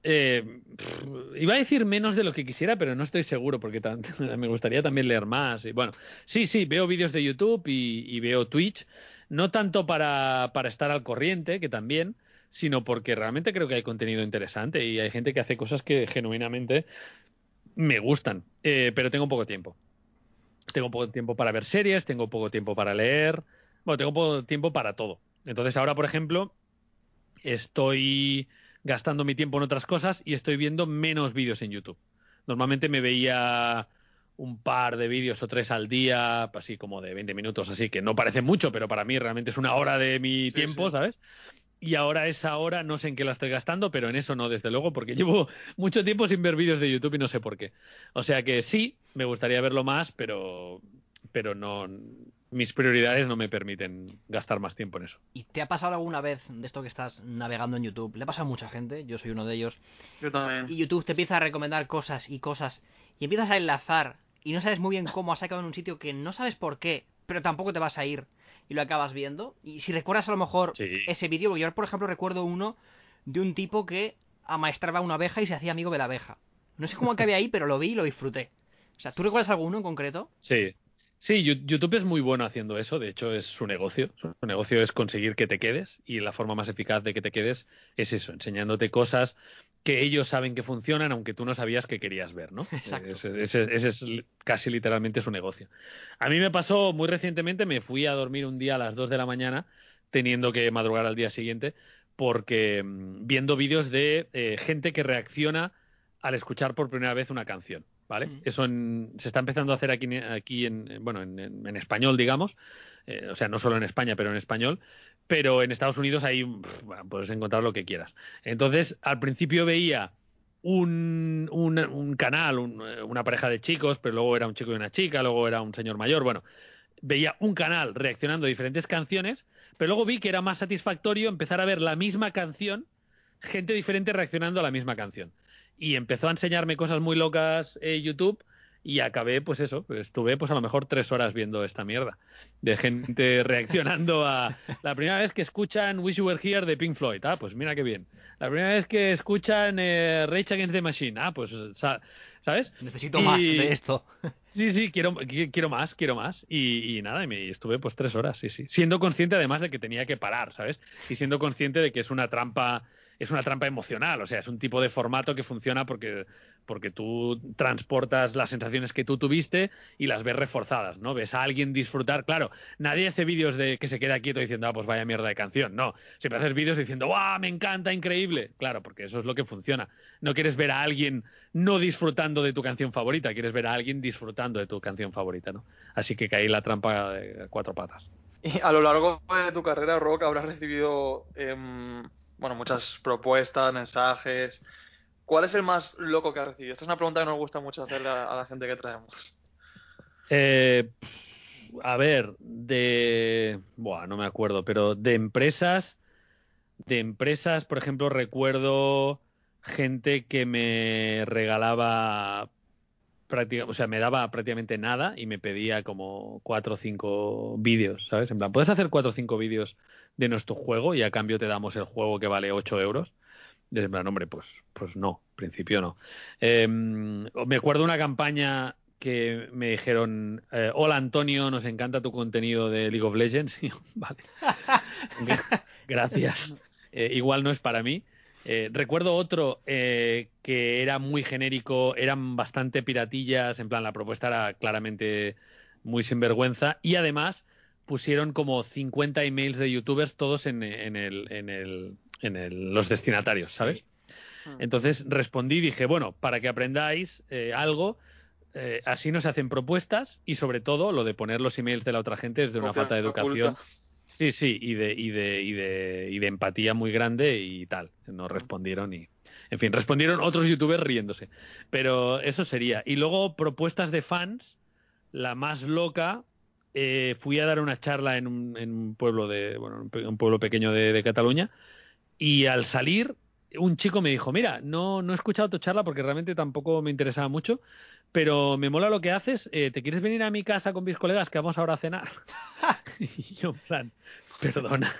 Eh, pff, iba a decir menos de lo que quisiera, pero no estoy seguro porque me gustaría también leer más. Y bueno, sí, sí, veo vídeos de YouTube y, y veo Twitch, no tanto para, para estar al corriente, que también, sino porque realmente creo que hay contenido interesante y hay gente que hace cosas que genuinamente me gustan, Eh, pero tengo poco tiempo. Tengo poco tiempo para ver series, tengo poco tiempo para leer, bueno, tengo poco tiempo para todo. Entonces ahora, por ejemplo, estoy gastando mi tiempo en otras cosas y estoy viendo menos vídeos en YouTube. Normalmente me veía un par de vídeos o tres al día, así como de 20 minutos, así que no parece mucho, pero para mí realmente es una hora de mi Sí, tiempo, sí. ¿sabes? Y ahora esa hora no sé en qué la estoy gastando, pero en eso no, desde luego, porque llevo mucho tiempo sin ver vídeos de YouTube y no sé por qué. O sea que sí, me gustaría verlo más, pero, pero no, mis prioridades no me permiten gastar más tiempo en eso. ¿Y te ha pasado alguna vez de esto que estás navegando en YouTube? Le pasa a mucha gente, yo soy uno de ellos. Yo también. Y YouTube te empieza a recomendar cosas y cosas y empiezas a enlazar y no sabes muy bien cómo has acabado en un sitio que no sabes por qué, pero tampoco te vas a ir y lo acabas viendo. Y si recuerdas a lo mejor Sí. ese vídeo, porque yo por ejemplo recuerdo uno de un tipo que amaestraba una abeja y se hacía amigo de la abeja. No sé cómo acabé ahí, pero lo vi y lo disfruté. O sea, ¿tú recuerdas alguno en concreto? Sí. Sí, YouTube es muy bueno haciendo eso, de hecho es su negocio. Su negocio es conseguir que te quedes y la forma más eficaz de que te quedes es eso, enseñándote cosas que ellos saben que funcionan aunque tú no sabías que querías ver, ¿no? Exacto. Ese, ese- ese es casi literalmente su negocio. A mí me pasó muy recientemente, me fui a dormir un día a las 2 de la mañana teniendo que madrugar al día siguiente porque mm, viendo vídeos de eh, gente que reacciona al escuchar por primera vez una canción, ¿vale? Mm. Eso en- se está empezando a hacer aquí, aquí en, en- bueno, en, en- en español, digamos, eh, o sea, no solo en España, pero en español, pero en Estados Unidos ahí bueno, puedes encontrar lo que quieras. Entonces, al principio veía un, un- un canal, un- eh, una pareja de chicos, pero luego era un chico y una chica, luego era un señor mayor, bueno, veía un canal reaccionando a diferentes canciones, pero luego vi que era más satisfactorio empezar a ver la misma canción, gente diferente reaccionando a la misma canción. Y empezó a enseñarme cosas muy locas YouTube y acabé, pues eso, estuve pues a lo mejor tres horas viendo esta mierda de gente reaccionando a la primera vez que escuchan Wish You Were Here de Pink Floyd, ah, pues mira qué bien. La primera vez que escuchan eh, Rage Against the Machine, ah, pues, sa- ¿sabes? Necesito Y- más de esto. Sí, sí, quiero, qui- quiero más, quiero más. Y, y nada, y me estuve pues tres horas, sí, sí. Siendo consciente además de que tenía que parar, ¿sabes? Y siendo consciente de que es una trampa, es una trampa emocional, o sea, es un tipo de formato que funciona porque, porque tú transportas las sensaciones que tú tuviste y las ves reforzadas, ¿no? Ves a alguien disfrutar, claro, nadie hace vídeos de que se queda quieto diciendo, ah, pues vaya mierda de canción, no. Siempre haces vídeos diciendo, ¡guau, me encanta, increíble! Claro, porque eso es lo que funciona. No quieres ver a alguien no disfrutando de tu canción favorita, quieres ver a alguien disfrutando de tu canción favorita, ¿no? Así que caí la trampa de cuatro patas. Y a lo largo de tu carrera, Rock, habrás recibido em, bueno, muchas propuestas, mensajes. ¿Cuál es el más loco que has recibido? Esta es una pregunta que nos gusta mucho hacerle a, a la gente que traemos. Eh, a ver, de. Buah, no me acuerdo, pero de empresas. De empresas, por ejemplo, recuerdo gente que me regalaba. o sea, me daba prácticamente nada y me pedía como cuatro o cinco vídeos, ¿sabes? En plan, ¿puedes hacer cuatro o cinco vídeos de nuestro juego y a cambio te damos el juego que vale 8 euros? Y en plan, hombre, pues, pues no, en principio no. Eh, me acuerdo una campaña que me dijeron, eh, hola Antonio, nos encanta tu contenido de League of Legends. Y yo, vale, Gra- gracias. Eh, igual no es para mí. Eh, recuerdo otro eh, que era muy genérico, eran bastante piratillas, en plan la propuesta era claramente muy sinvergüenza y además pusieron como 50 emails de youtubers todos en, en el, en el, en el- los destinatarios, ¿sabes? Entonces respondí y dije, bueno, para que aprendáis eh, algo, eh, así no se hacen propuestas y sobre todo lo de poner los emails de la otra gente es de una falta de educación. oculta. Sí, sí, y de, y de, y de, y de empatía muy grande y tal. No respondieron y. En fin, respondieron otros youtubers riéndose. Pero eso sería. Y luego, propuestas de fans, la más loca. Eh, fui a dar una charla en un, en un pueblo de. Bueno, un pueblo pequeño de, de Cataluña. Y al salir, un chico me dijo: Mira, no, no he escuchado tu charla porque realmente tampoco me interesaba mucho. Pero me mola lo que haces. eh, ¿Te quieres venir a mi casa con mis colegas que vamos ahora a cenar? y yo, en plan, perdona.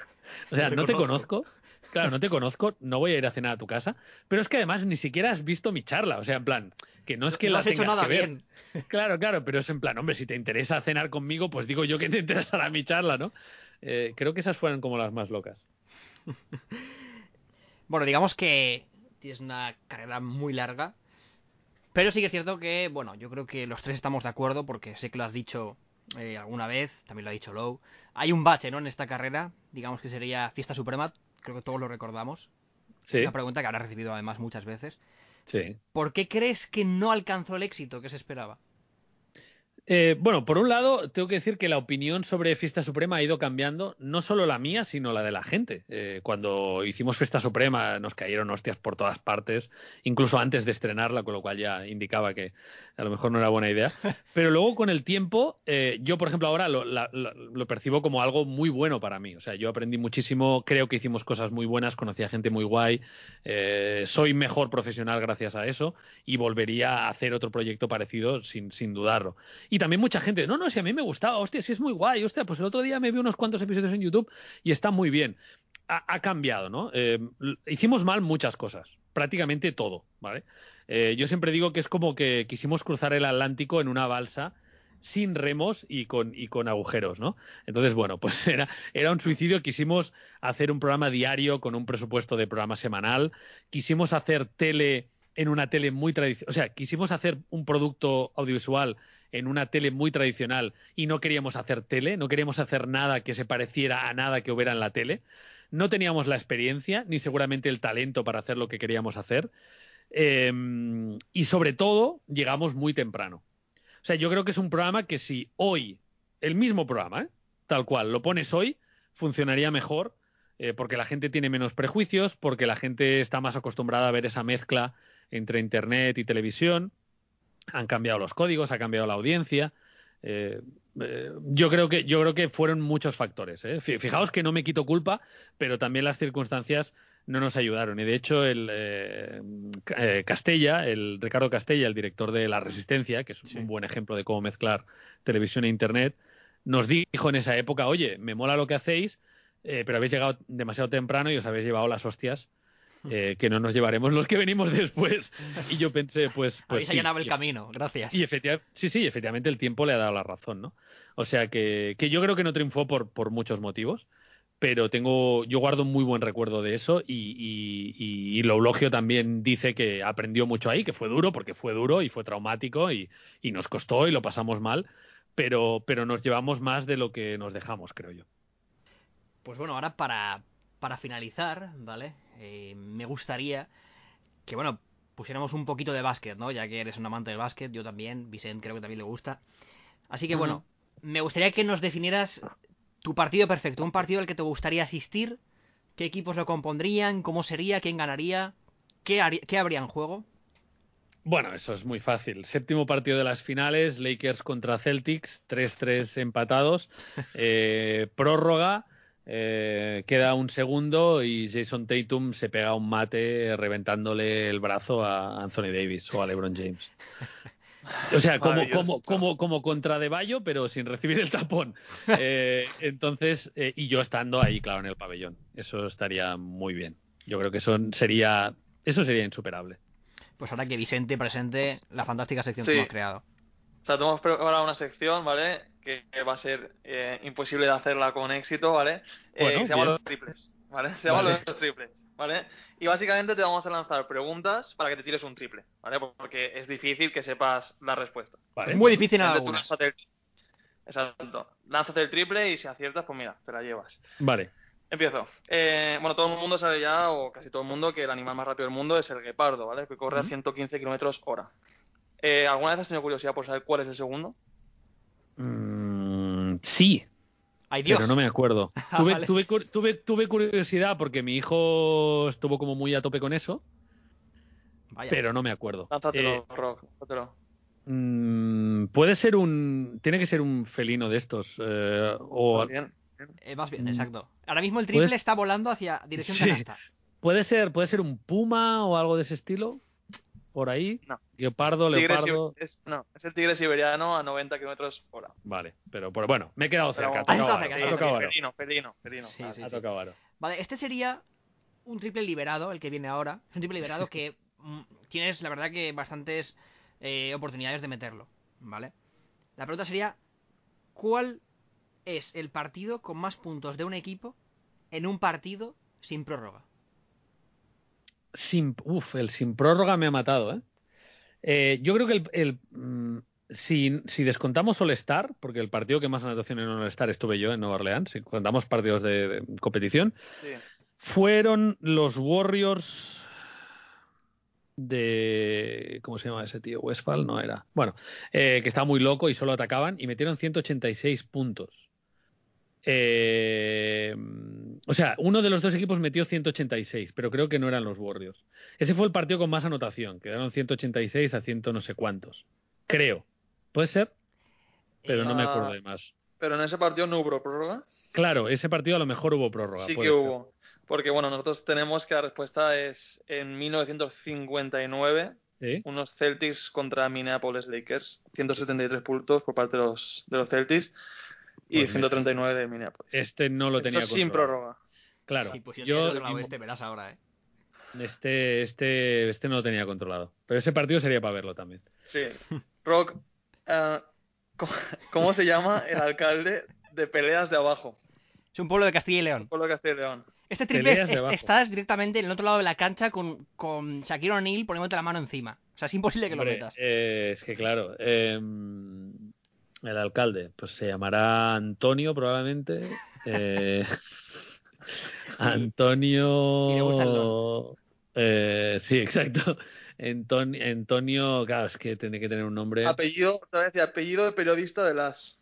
O sea, No te no te conozco. conozco. Claro, no te conozco, no voy a ir a cenar a tu casa. Pero es que además ni siquiera has visto mi charla. O sea, en plan, que no es que no la has hecho tengas nada que ver. bien. Claro, claro, pero es en plan, hombre, si te interesa cenar conmigo, pues digo yo que te interesará mi charla, ¿no? Eh, creo que esas fueron como las más locas. Bueno, digamos que tienes una carrera muy larga. Pero sí que es cierto que, bueno, yo creo que los tres estamos de acuerdo porque sé que lo has dicho eh, alguna vez, también lo ha dicho Low. Hay un bache, ¿no? En esta carrera, digamos que sería Fiesta Suprema, creo que todos lo recordamos. Sí, Una pregunta que habrá recibido además muchas veces. sí. ¿Por qué crees que no alcanzó el éxito que se esperaba? Eh, bueno, por un lado, tengo que decir que la opinión sobre Fiesta Suprema ha ido cambiando, no solo la mía, sino la de la gente. Eh, cuando hicimos Fiesta Suprema nos cayeron hostias por todas partes, incluso antes de estrenarla, con lo cual ya indicaba que a lo mejor no era buena idea. Pero luego con el tiempo, eh, yo por ejemplo ahora lo, la- lo percibo como algo muy bueno para mí. O sea, yo aprendí muchísimo, creo que hicimos cosas muy buenas, conocí a gente muy guay, soy mejor profesional gracias a eso y volvería a hacer otro proyecto parecido sin, sin dudarlo. Y también mucha gente, no, no, si a mí me gustaba, hostia, si es muy guay, hostia, pues el otro día me vi unos cuantos episodios en YouTube y está muy bien. Ha, cambiado, ¿no? Eh, hicimos mal muchas cosas, prácticamente todo, ¿vale? Eh, yo siempre digo que es como que quisimos cruzar el Atlántico en una balsa sin remos y con, y con agujeros, ¿no? Entonces, bueno, pues era, era un suicidio. Quisimos hacer un programa diario con un presupuesto de programa semanal. Quisimos hacer tele en una tele muy tradicional. O sea, quisimos hacer un producto audiovisual en una tele muy tradicional y no queríamos hacer tele, no queríamos hacer nada que se pareciera a nada que hubiera en la tele. No teníamos la experiencia ni seguramente el talento para hacer lo que queríamos hacer. Eh, y sobre todo, llegamos muy temprano. O sea, yo creo que es un programa que si hoy, el mismo programa, ¿eh? tal cual, lo pones hoy, funcionaría mejor eh, porque la gente tiene menos prejuicios, porque la gente está más acostumbrada a ver esa mezcla entre Internet y televisión. Han cambiado los códigos, ha cambiado la audiencia. Eh, eh, yo creo que yo creo que fueron muchos factores. ¿eh? Fi- Fijaos que no me quito culpa, pero también las circunstancias no nos ayudaron. Y de hecho, el eh, Ca- Castella, el Ricardo Castella, el director de La Resistencia, que es Sí. un buen ejemplo de cómo mezclar televisión e internet, nos dijo en esa época, oye, me mola lo que hacéis, pero habéis llegado demasiado temprano y os habéis llevado las hostias. Eh, que no nos llevaremos los que venimos después. Y yo pensé, pues. pues Habéis sí, allanado el camino, gracias. y efectivamente, sí, sí, efectivamente el tiempo le ha dado la razón, ¿no? O sea que, que yo creo que no triunfó por, por muchos motivos, pero tengo, yo guardo un muy buen recuerdo de eso y, y, y, y Loulogio también dice que aprendió mucho ahí, que fue duro, porque fue duro y fue traumático y, y nos costó y lo pasamos mal, pero, pero nos llevamos más de lo que nos dejamos, creo yo. Pues bueno, ahora para, para finalizar, ¿vale? Eh, me gustaría que, bueno, pusiéramos un poquito de básquet, ¿no? Ya que eres un amante del básquet, yo también, Vicent creo que también le gusta. Así que, bueno, me gustaría que nos definieras tu partido perfecto, un partido al que te gustaría asistir, qué equipos lo compondrían, cómo sería, quién ganaría, qué, qué habría en juego. Bueno, eso es muy fácil. Séptimo partido de las finales, Lakers contra Celtics, 3-3 empatados, eh, prórroga, eh, queda un segundo y Jason Tatum se pega un mate reventándole el brazo a Anthony Davis o a LeBron James. O sea, como, como, como, como contra de Bayo, pero sin recibir el tapón. Eh, entonces, eh, y yo estando ahí, claro, en el pabellón. Eso estaría muy bien. Yo creo que eso sería, eso sería insuperable. Pues ahora que Vicente presente la fantástica sección Sí. que hemos creado. O sea, te hemos preparado una sección, ¿vale? Que va a ser eh, imposible de hacerla con éxito, ¿vale? Eh, Bueno, se llama los triples, ¿vale? Se llama Vale. los triples, ¿vale? Y básicamente te vamos a lanzar preguntas para que te tires un triple, ¿vale? Porque es difícil que sepas la respuesta. Vale. Es muy difícil en algunas. el- Exacto. Lánzate el triple y si aciertas, pues mira, te la llevas. Vale. Empiezo. Eh, bueno, todo el mundo sabe ya, o casi todo el mundo, que el animal más rápido del mundo es el guepardo, ¿vale? Que corre a 115 kilómetros hora. Eh, ¿Alguna vez has tenido curiosidad por saber cuál es el segundo? Mm, sí, ¡Ay, Dios! pero no me acuerdo. Ah, Tuve, vale. tuve, cur- tuve, tuve curiosidad porque mi hijo estuvo como muy a tope con eso, Vaya. pero no me acuerdo. Lánzatelo, Eh, Rock, lánzatelo. mm, puede ser un. Tiene que ser un felino de estos. eh, o Bien. Eh, más bien, Mm. exacto. Ahora mismo el triple Puedes- está volando hacia dirección Sí. canasta. puede ser, puede ser un puma o algo de ese estilo. Por ahí. No. Guepardo, Tigre leopardo. es, no, es el tigre siberiano a 90 kilómetros hora. Vale, pero por- bueno, me he quedado Pero- cerca. ha tocado cerca, Felino, felino, felino. Sí, Vale. sí, ha sí. tocado aro. Vale, este sería un triple liberado, el que viene ahora. Es un triple liberado que mm, tienes, la verdad, que bastantes eh, oportunidades de meterlo. ¿Vale? La pregunta sería: ¿Cuál es el partido con más puntos de un equipo en un partido sin prórroga? Sin, uf, el sin prórroga me ha matado, ¿eh? Eh, yo creo que el, el, mm, si, si descontamos All-Star, porque el partido que más anotación en All-Star estuve yo en Nueva Orleans, si contamos partidos de, de competición, Sí. fueron los Warriors de. ¿Cómo se llama ese tío? Westphal no era. Bueno, eh, que estaba muy loco y solo atacaban y metieron 186 puntos. Eh, o sea, uno de los dos equipos metió 186, pero creo que no eran los Warriors. Ese fue el partido con más anotación, quedaron 186 a 100 no sé cuántos. Creo. ¿Puede ser? Pero no me acuerdo de más. Pero en ese partido no hubo prórroga. Claro, ese partido a lo mejor hubo prórroga. Sí que ser. hubo. Porque bueno, nosotros tenemos que la respuesta es en 1959, ¿Sí? unos Celtics contra Minneapolis Lakers. 173 puntos por parte de los, de los Celtics y Pues mira. 139 de Minneapolis. Este no lo Eso tenía sin controlado. prórroga. Claro, Sí, pues yo, yo tengo la oeste, verás ahora, ¿eh? este, este, este no lo tenía controlado. Pero ese partido sería para verlo también. Sí. Rock, eh, ¿cómo, cómo se llama el alcalde de Peleas de Abajo? Es un pueblo de Castilla y León. Pueblo de Castilla y León. Este triple es- estás directamente en el otro lado de la cancha con, con Shaquille O'Neal poniéndote la mano encima. O sea, es imposible que lo metas. eh, es que claro, eh, el alcalde, pues se llamará Antonio probablemente. eh, Antonio. eh, sí, exacto. Anton- Antonio, claro, es que tiene que tener un nombre. Apellido, te voy a decir, apellido de periodista de las.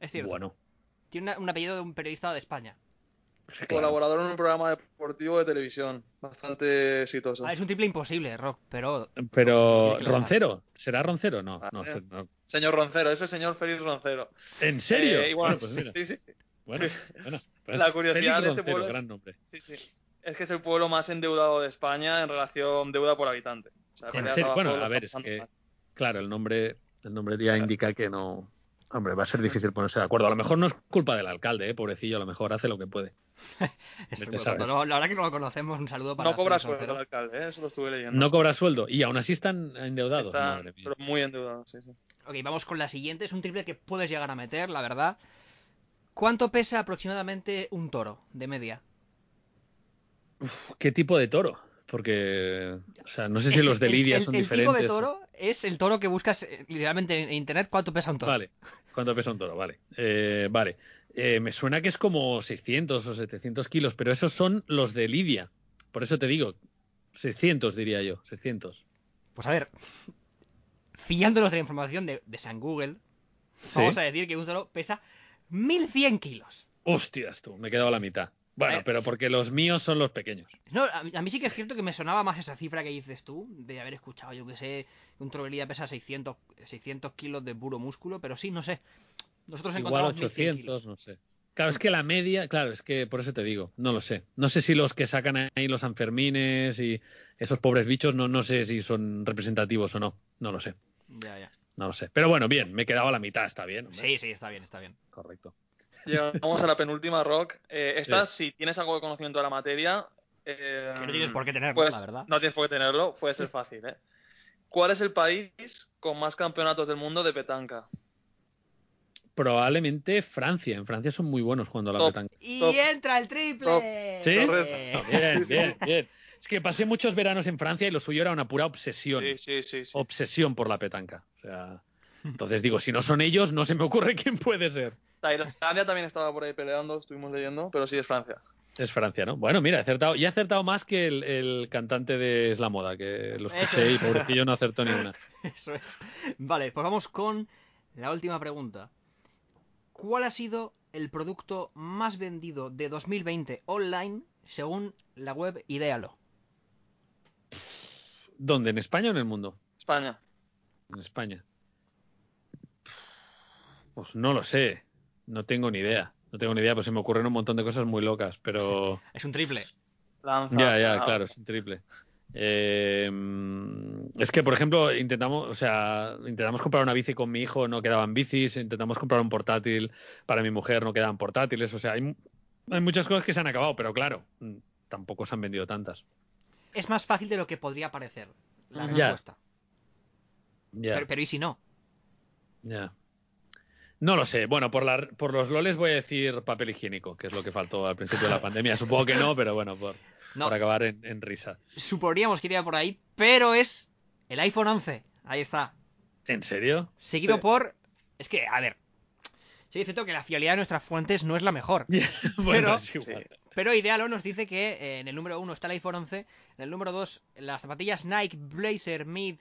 es cierto. Bueno, Tiene una- un apellido de un periodista de España. claro. Colaborador en un programa deportivo de televisión. Bastante exitoso. Ah, es un triple imposible, Rock, pero Pero. Roncero, ¿será Roncero? No, Ah, no, eh. sé, no. Señor Roncero, ese señor Félix Roncero. ¿En serio? Eh, y bueno, Bueno, pues mira. sí, sí, sí. Bueno, bueno, pues La curiosidad Félix de este Roncero, pueblo es- gran nombre. Sí, sí. Es que es el pueblo más endeudado de España en relación deuda por habitante. O sea, En Peleas de serio, Abajo bueno, a ver, es que mal. claro, el nombre, el nombre ya indica que no. Hombre, va a ser difícil ponerse de acuerdo. A lo mejor no es culpa del alcalde, ¿eh? pobrecillo, a lo mejor hace lo que puede. No, la verdad que no lo conocemos. Un saludo para No cobra Félix sueldo el alcalde, ¿eh? eso lo estuve leyendo. No cobra sueldo y aún así están endeudados. Está pero muy endeudado, sí, sí. Ok, vamos con la siguiente. Es un triple que puedes llegar a meter, la verdad. ¿Cuánto pesa aproximadamente un toro de media? ¿Qué tipo de toro? Porque, o sea, no sé si los de El- Lidia el, son el diferentes. tipo de toro es el toro que buscas eh, literalmente en internet. ¿Cuánto pesa un toro? Vale, ¿cuánto pesa un toro? Vale, Eh, vale. Eh, me suena que es como 600 o 700 kilos, pero esos son los de Lidia. Por eso te digo, 600 diría yo, 600. Pues a ver, fiándonos de la información de, de San Google, Sí. vamos a decir que un toro pesa 1100 kilos. Hostias, tú, me he quedado a la mitad. Bueno, Eh. pero porque los míos son los pequeños. No, a, mí- a mí sí que es cierto que me sonaba más esa cifra que dices tú, de haber escuchado, yo que sé, que un lidia pesa 600, 600 kilos de puro músculo, pero sí, no sé. Nosotros Igual encontramos 1100 800, kilos. no sé. Claro, es que la media, claro, es que por eso te digo, no lo sé. No sé si los que sacan ahí los Sanfermines y esos pobres bichos, no, no sé si son representativos o no. No lo sé, Ya, ya. no lo sé. Pero bueno, bien, me he quedado a la mitad, está bien. hombre. Sí, sí, está bien, está bien. Correcto. Llegamos a la penúltima, Rock. Eh, esta, si tienes algo de conocimiento de la materia. eh, Que no tienes por qué tenerlo, pues, la verdad. No tienes por qué tenerlo, puede ser fácil, ¿eh? ¿cuál es el país con más campeonatos del mundo de petanca? Probablemente Francia. En Francia son muy buenos jugando a la Top. petanca. Y Top. entra el triple. ¿Sí? Bien, bien, bien. Es que pasé muchos veranos en Francia y lo suyo era una pura obsesión. Sí, sí, sí. sí. Obsesión por la petanca. O sea, entonces digo, si no son ellos, no se me ocurre quién puede ser. Tailandia también estaba por ahí peleando, estuvimos leyendo, pero sí es Francia. Es Francia, ¿no? Bueno, mira, he acertado, y he acertado más que el, el cantante de Es la Moda, que lo escuché y pobrecillo no acertó ni una. Eso es. Vale, pues vamos con la última pregunta. ¿Cuál ha sido el producto más vendido de 2020 online según la web Idealo? ¿Dónde? ¿En España o en el mundo? España. En España. Pues no lo sé. No tengo ni idea. No tengo ni idea, pues se me ocurren un montón de cosas muy locas, pero. Es un triple. Lanza. Ya, ya, claro, es un triple. Eh, es que, por ejemplo, intentamos, o sea, intentamos comprar una bici con mi hijo, no quedaban bicis, intentamos comprar un portátil para mi mujer, no quedaban portátiles, o sea, hay, hay muchas cosas que se han acabado, pero claro, tampoco se han vendido tantas. Es más fácil de lo que podría parecer la respuesta. Pero, pero ¿y si no? ya. No lo sé. Bueno, por, la, por los loles voy a decir papel higiénico, que es lo que faltó al principio de la pandemia. Supongo que no, pero bueno, por, No, por acabar en, en risa. suponíamos que iría por ahí, pero es el iPhone 11. Ahí está. ¿En serio? Seguido Sí. por... Es que, a ver. Sí, es cierto que la fiabilidad de nuestras fuentes no es la mejor. bueno, Pero- es igual. Pero Idealo nos dice que eh, en el número 1 está el iPhone 11, en el número 2 las zapatillas Nike Blazer Mid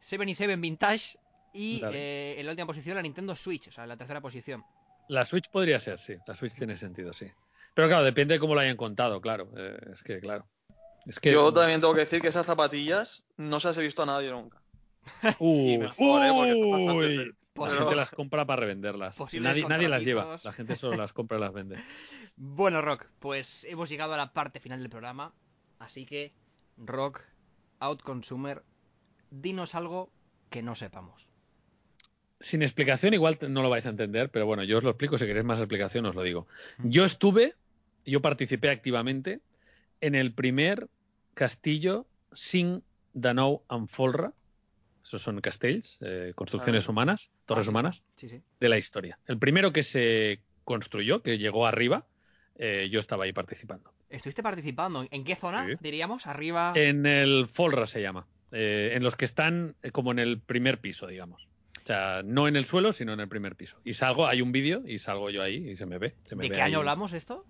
77 Vintage y eh, en la última posición la Nintendo Switch, o sea, en la tercera posición. La Switch podría ser, sí. La Switch tiene sentido, sí. Pero claro, depende de cómo lo hayan contado, claro. Eh, es que, claro. Es que. Yo también tengo que decir que esas zapatillas no se las he visto a nadie nunca. Uy, y mejor, ¿eh? Porque son bastante uy. fel- La gente las compra para revenderlas. Nadie, nadie las lleva. La gente solo las compra y las vende. Bueno, Rock, pues hemos llegado a la parte final del programa, así que, Rock, Outconsumer, dinos algo que no sepamos. Sin explicación, igual no lo vais a entender, pero bueno, yo os lo explico. Si queréis más explicación, os lo digo. Yo estuve, yo participé activamente en el primer castillo sin Danou and Folra. Esos son castells, eh, construcciones Ah. humanas, torres Ah, sí. humanas. Sí, sí. de la historia. El primero que se construyó, que llegó arriba, eh, yo estaba ahí participando. ¿Estuviste participando? ¿En qué zona, Sí. diríamos? ¿Arriba? En el Folra se llama, eh, en los que están eh, como en el primer piso, digamos. O sea, no en el suelo, sino en el primer piso. Y salgo, hay un vídeo y salgo yo ahí y se me ve. se me ¿De ve qué ahí. año hablamos esto?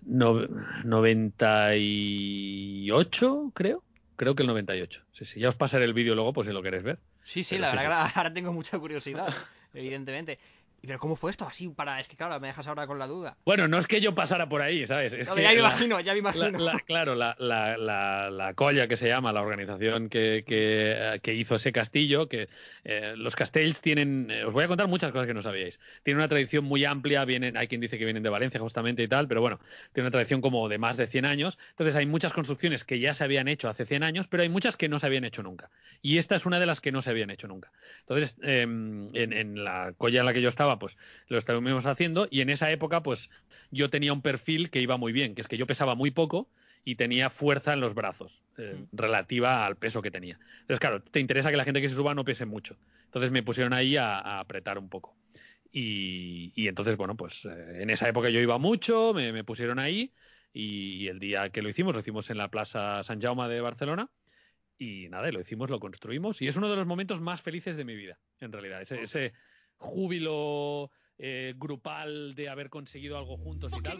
No- 98, creo. Creo que el 98. Sí, sí. Ya os pasaré el vídeo luego, pues si lo queréis ver. Sí, sí, Pero la sí, verdad sí. ahora tengo mucha curiosidad, evidentemente. ¿Y ¿Pero cómo fue esto? Así para... Es que claro, me dejas ahora con la duda. Bueno, no es que yo pasara por ahí, ¿sabes? Es No, que ya me imagino, ya me imagino. la- claro, la, la, la, la colla que se llama, la organización que, que, que hizo ese castillo, que eh, los castells tienen, eh, os voy a contar muchas cosas que no sabíais. Tienen una tradición muy amplia, vienen, hay quien dice que vienen de Valencia justamente y tal, pero bueno, tiene una tradición como de más de 100 años. Entonces hay muchas construcciones que ya se habían hecho hace 100 años, pero hay muchas que no se habían hecho nunca. Y esta es una de las que no se habían hecho nunca. Entonces, eh, en, en la colla en la que yo estaba, pues lo estuvimos haciendo y en esa época, pues yo tenía un perfil que iba muy bien, que es que yo pesaba muy poco y tenía fuerza en los brazos, eh, Mm. relativa al peso que tenía. Entonces, claro, te interesa que la gente que se suba no pese mucho. Entonces me pusieron ahí a, a apretar un poco. Y, y entonces, bueno, pues eh, en esa época yo iba mucho, me, me pusieron ahí y, el día que lo hicimos, lo hicimos en la Plaza San Jaume de Barcelona. Y nada, lo hicimos, lo construimos y es uno de los momentos más felices de mi vida, en realidad. Ese, ese júbilo eh, grupal de haber conseguido algo juntos y tal.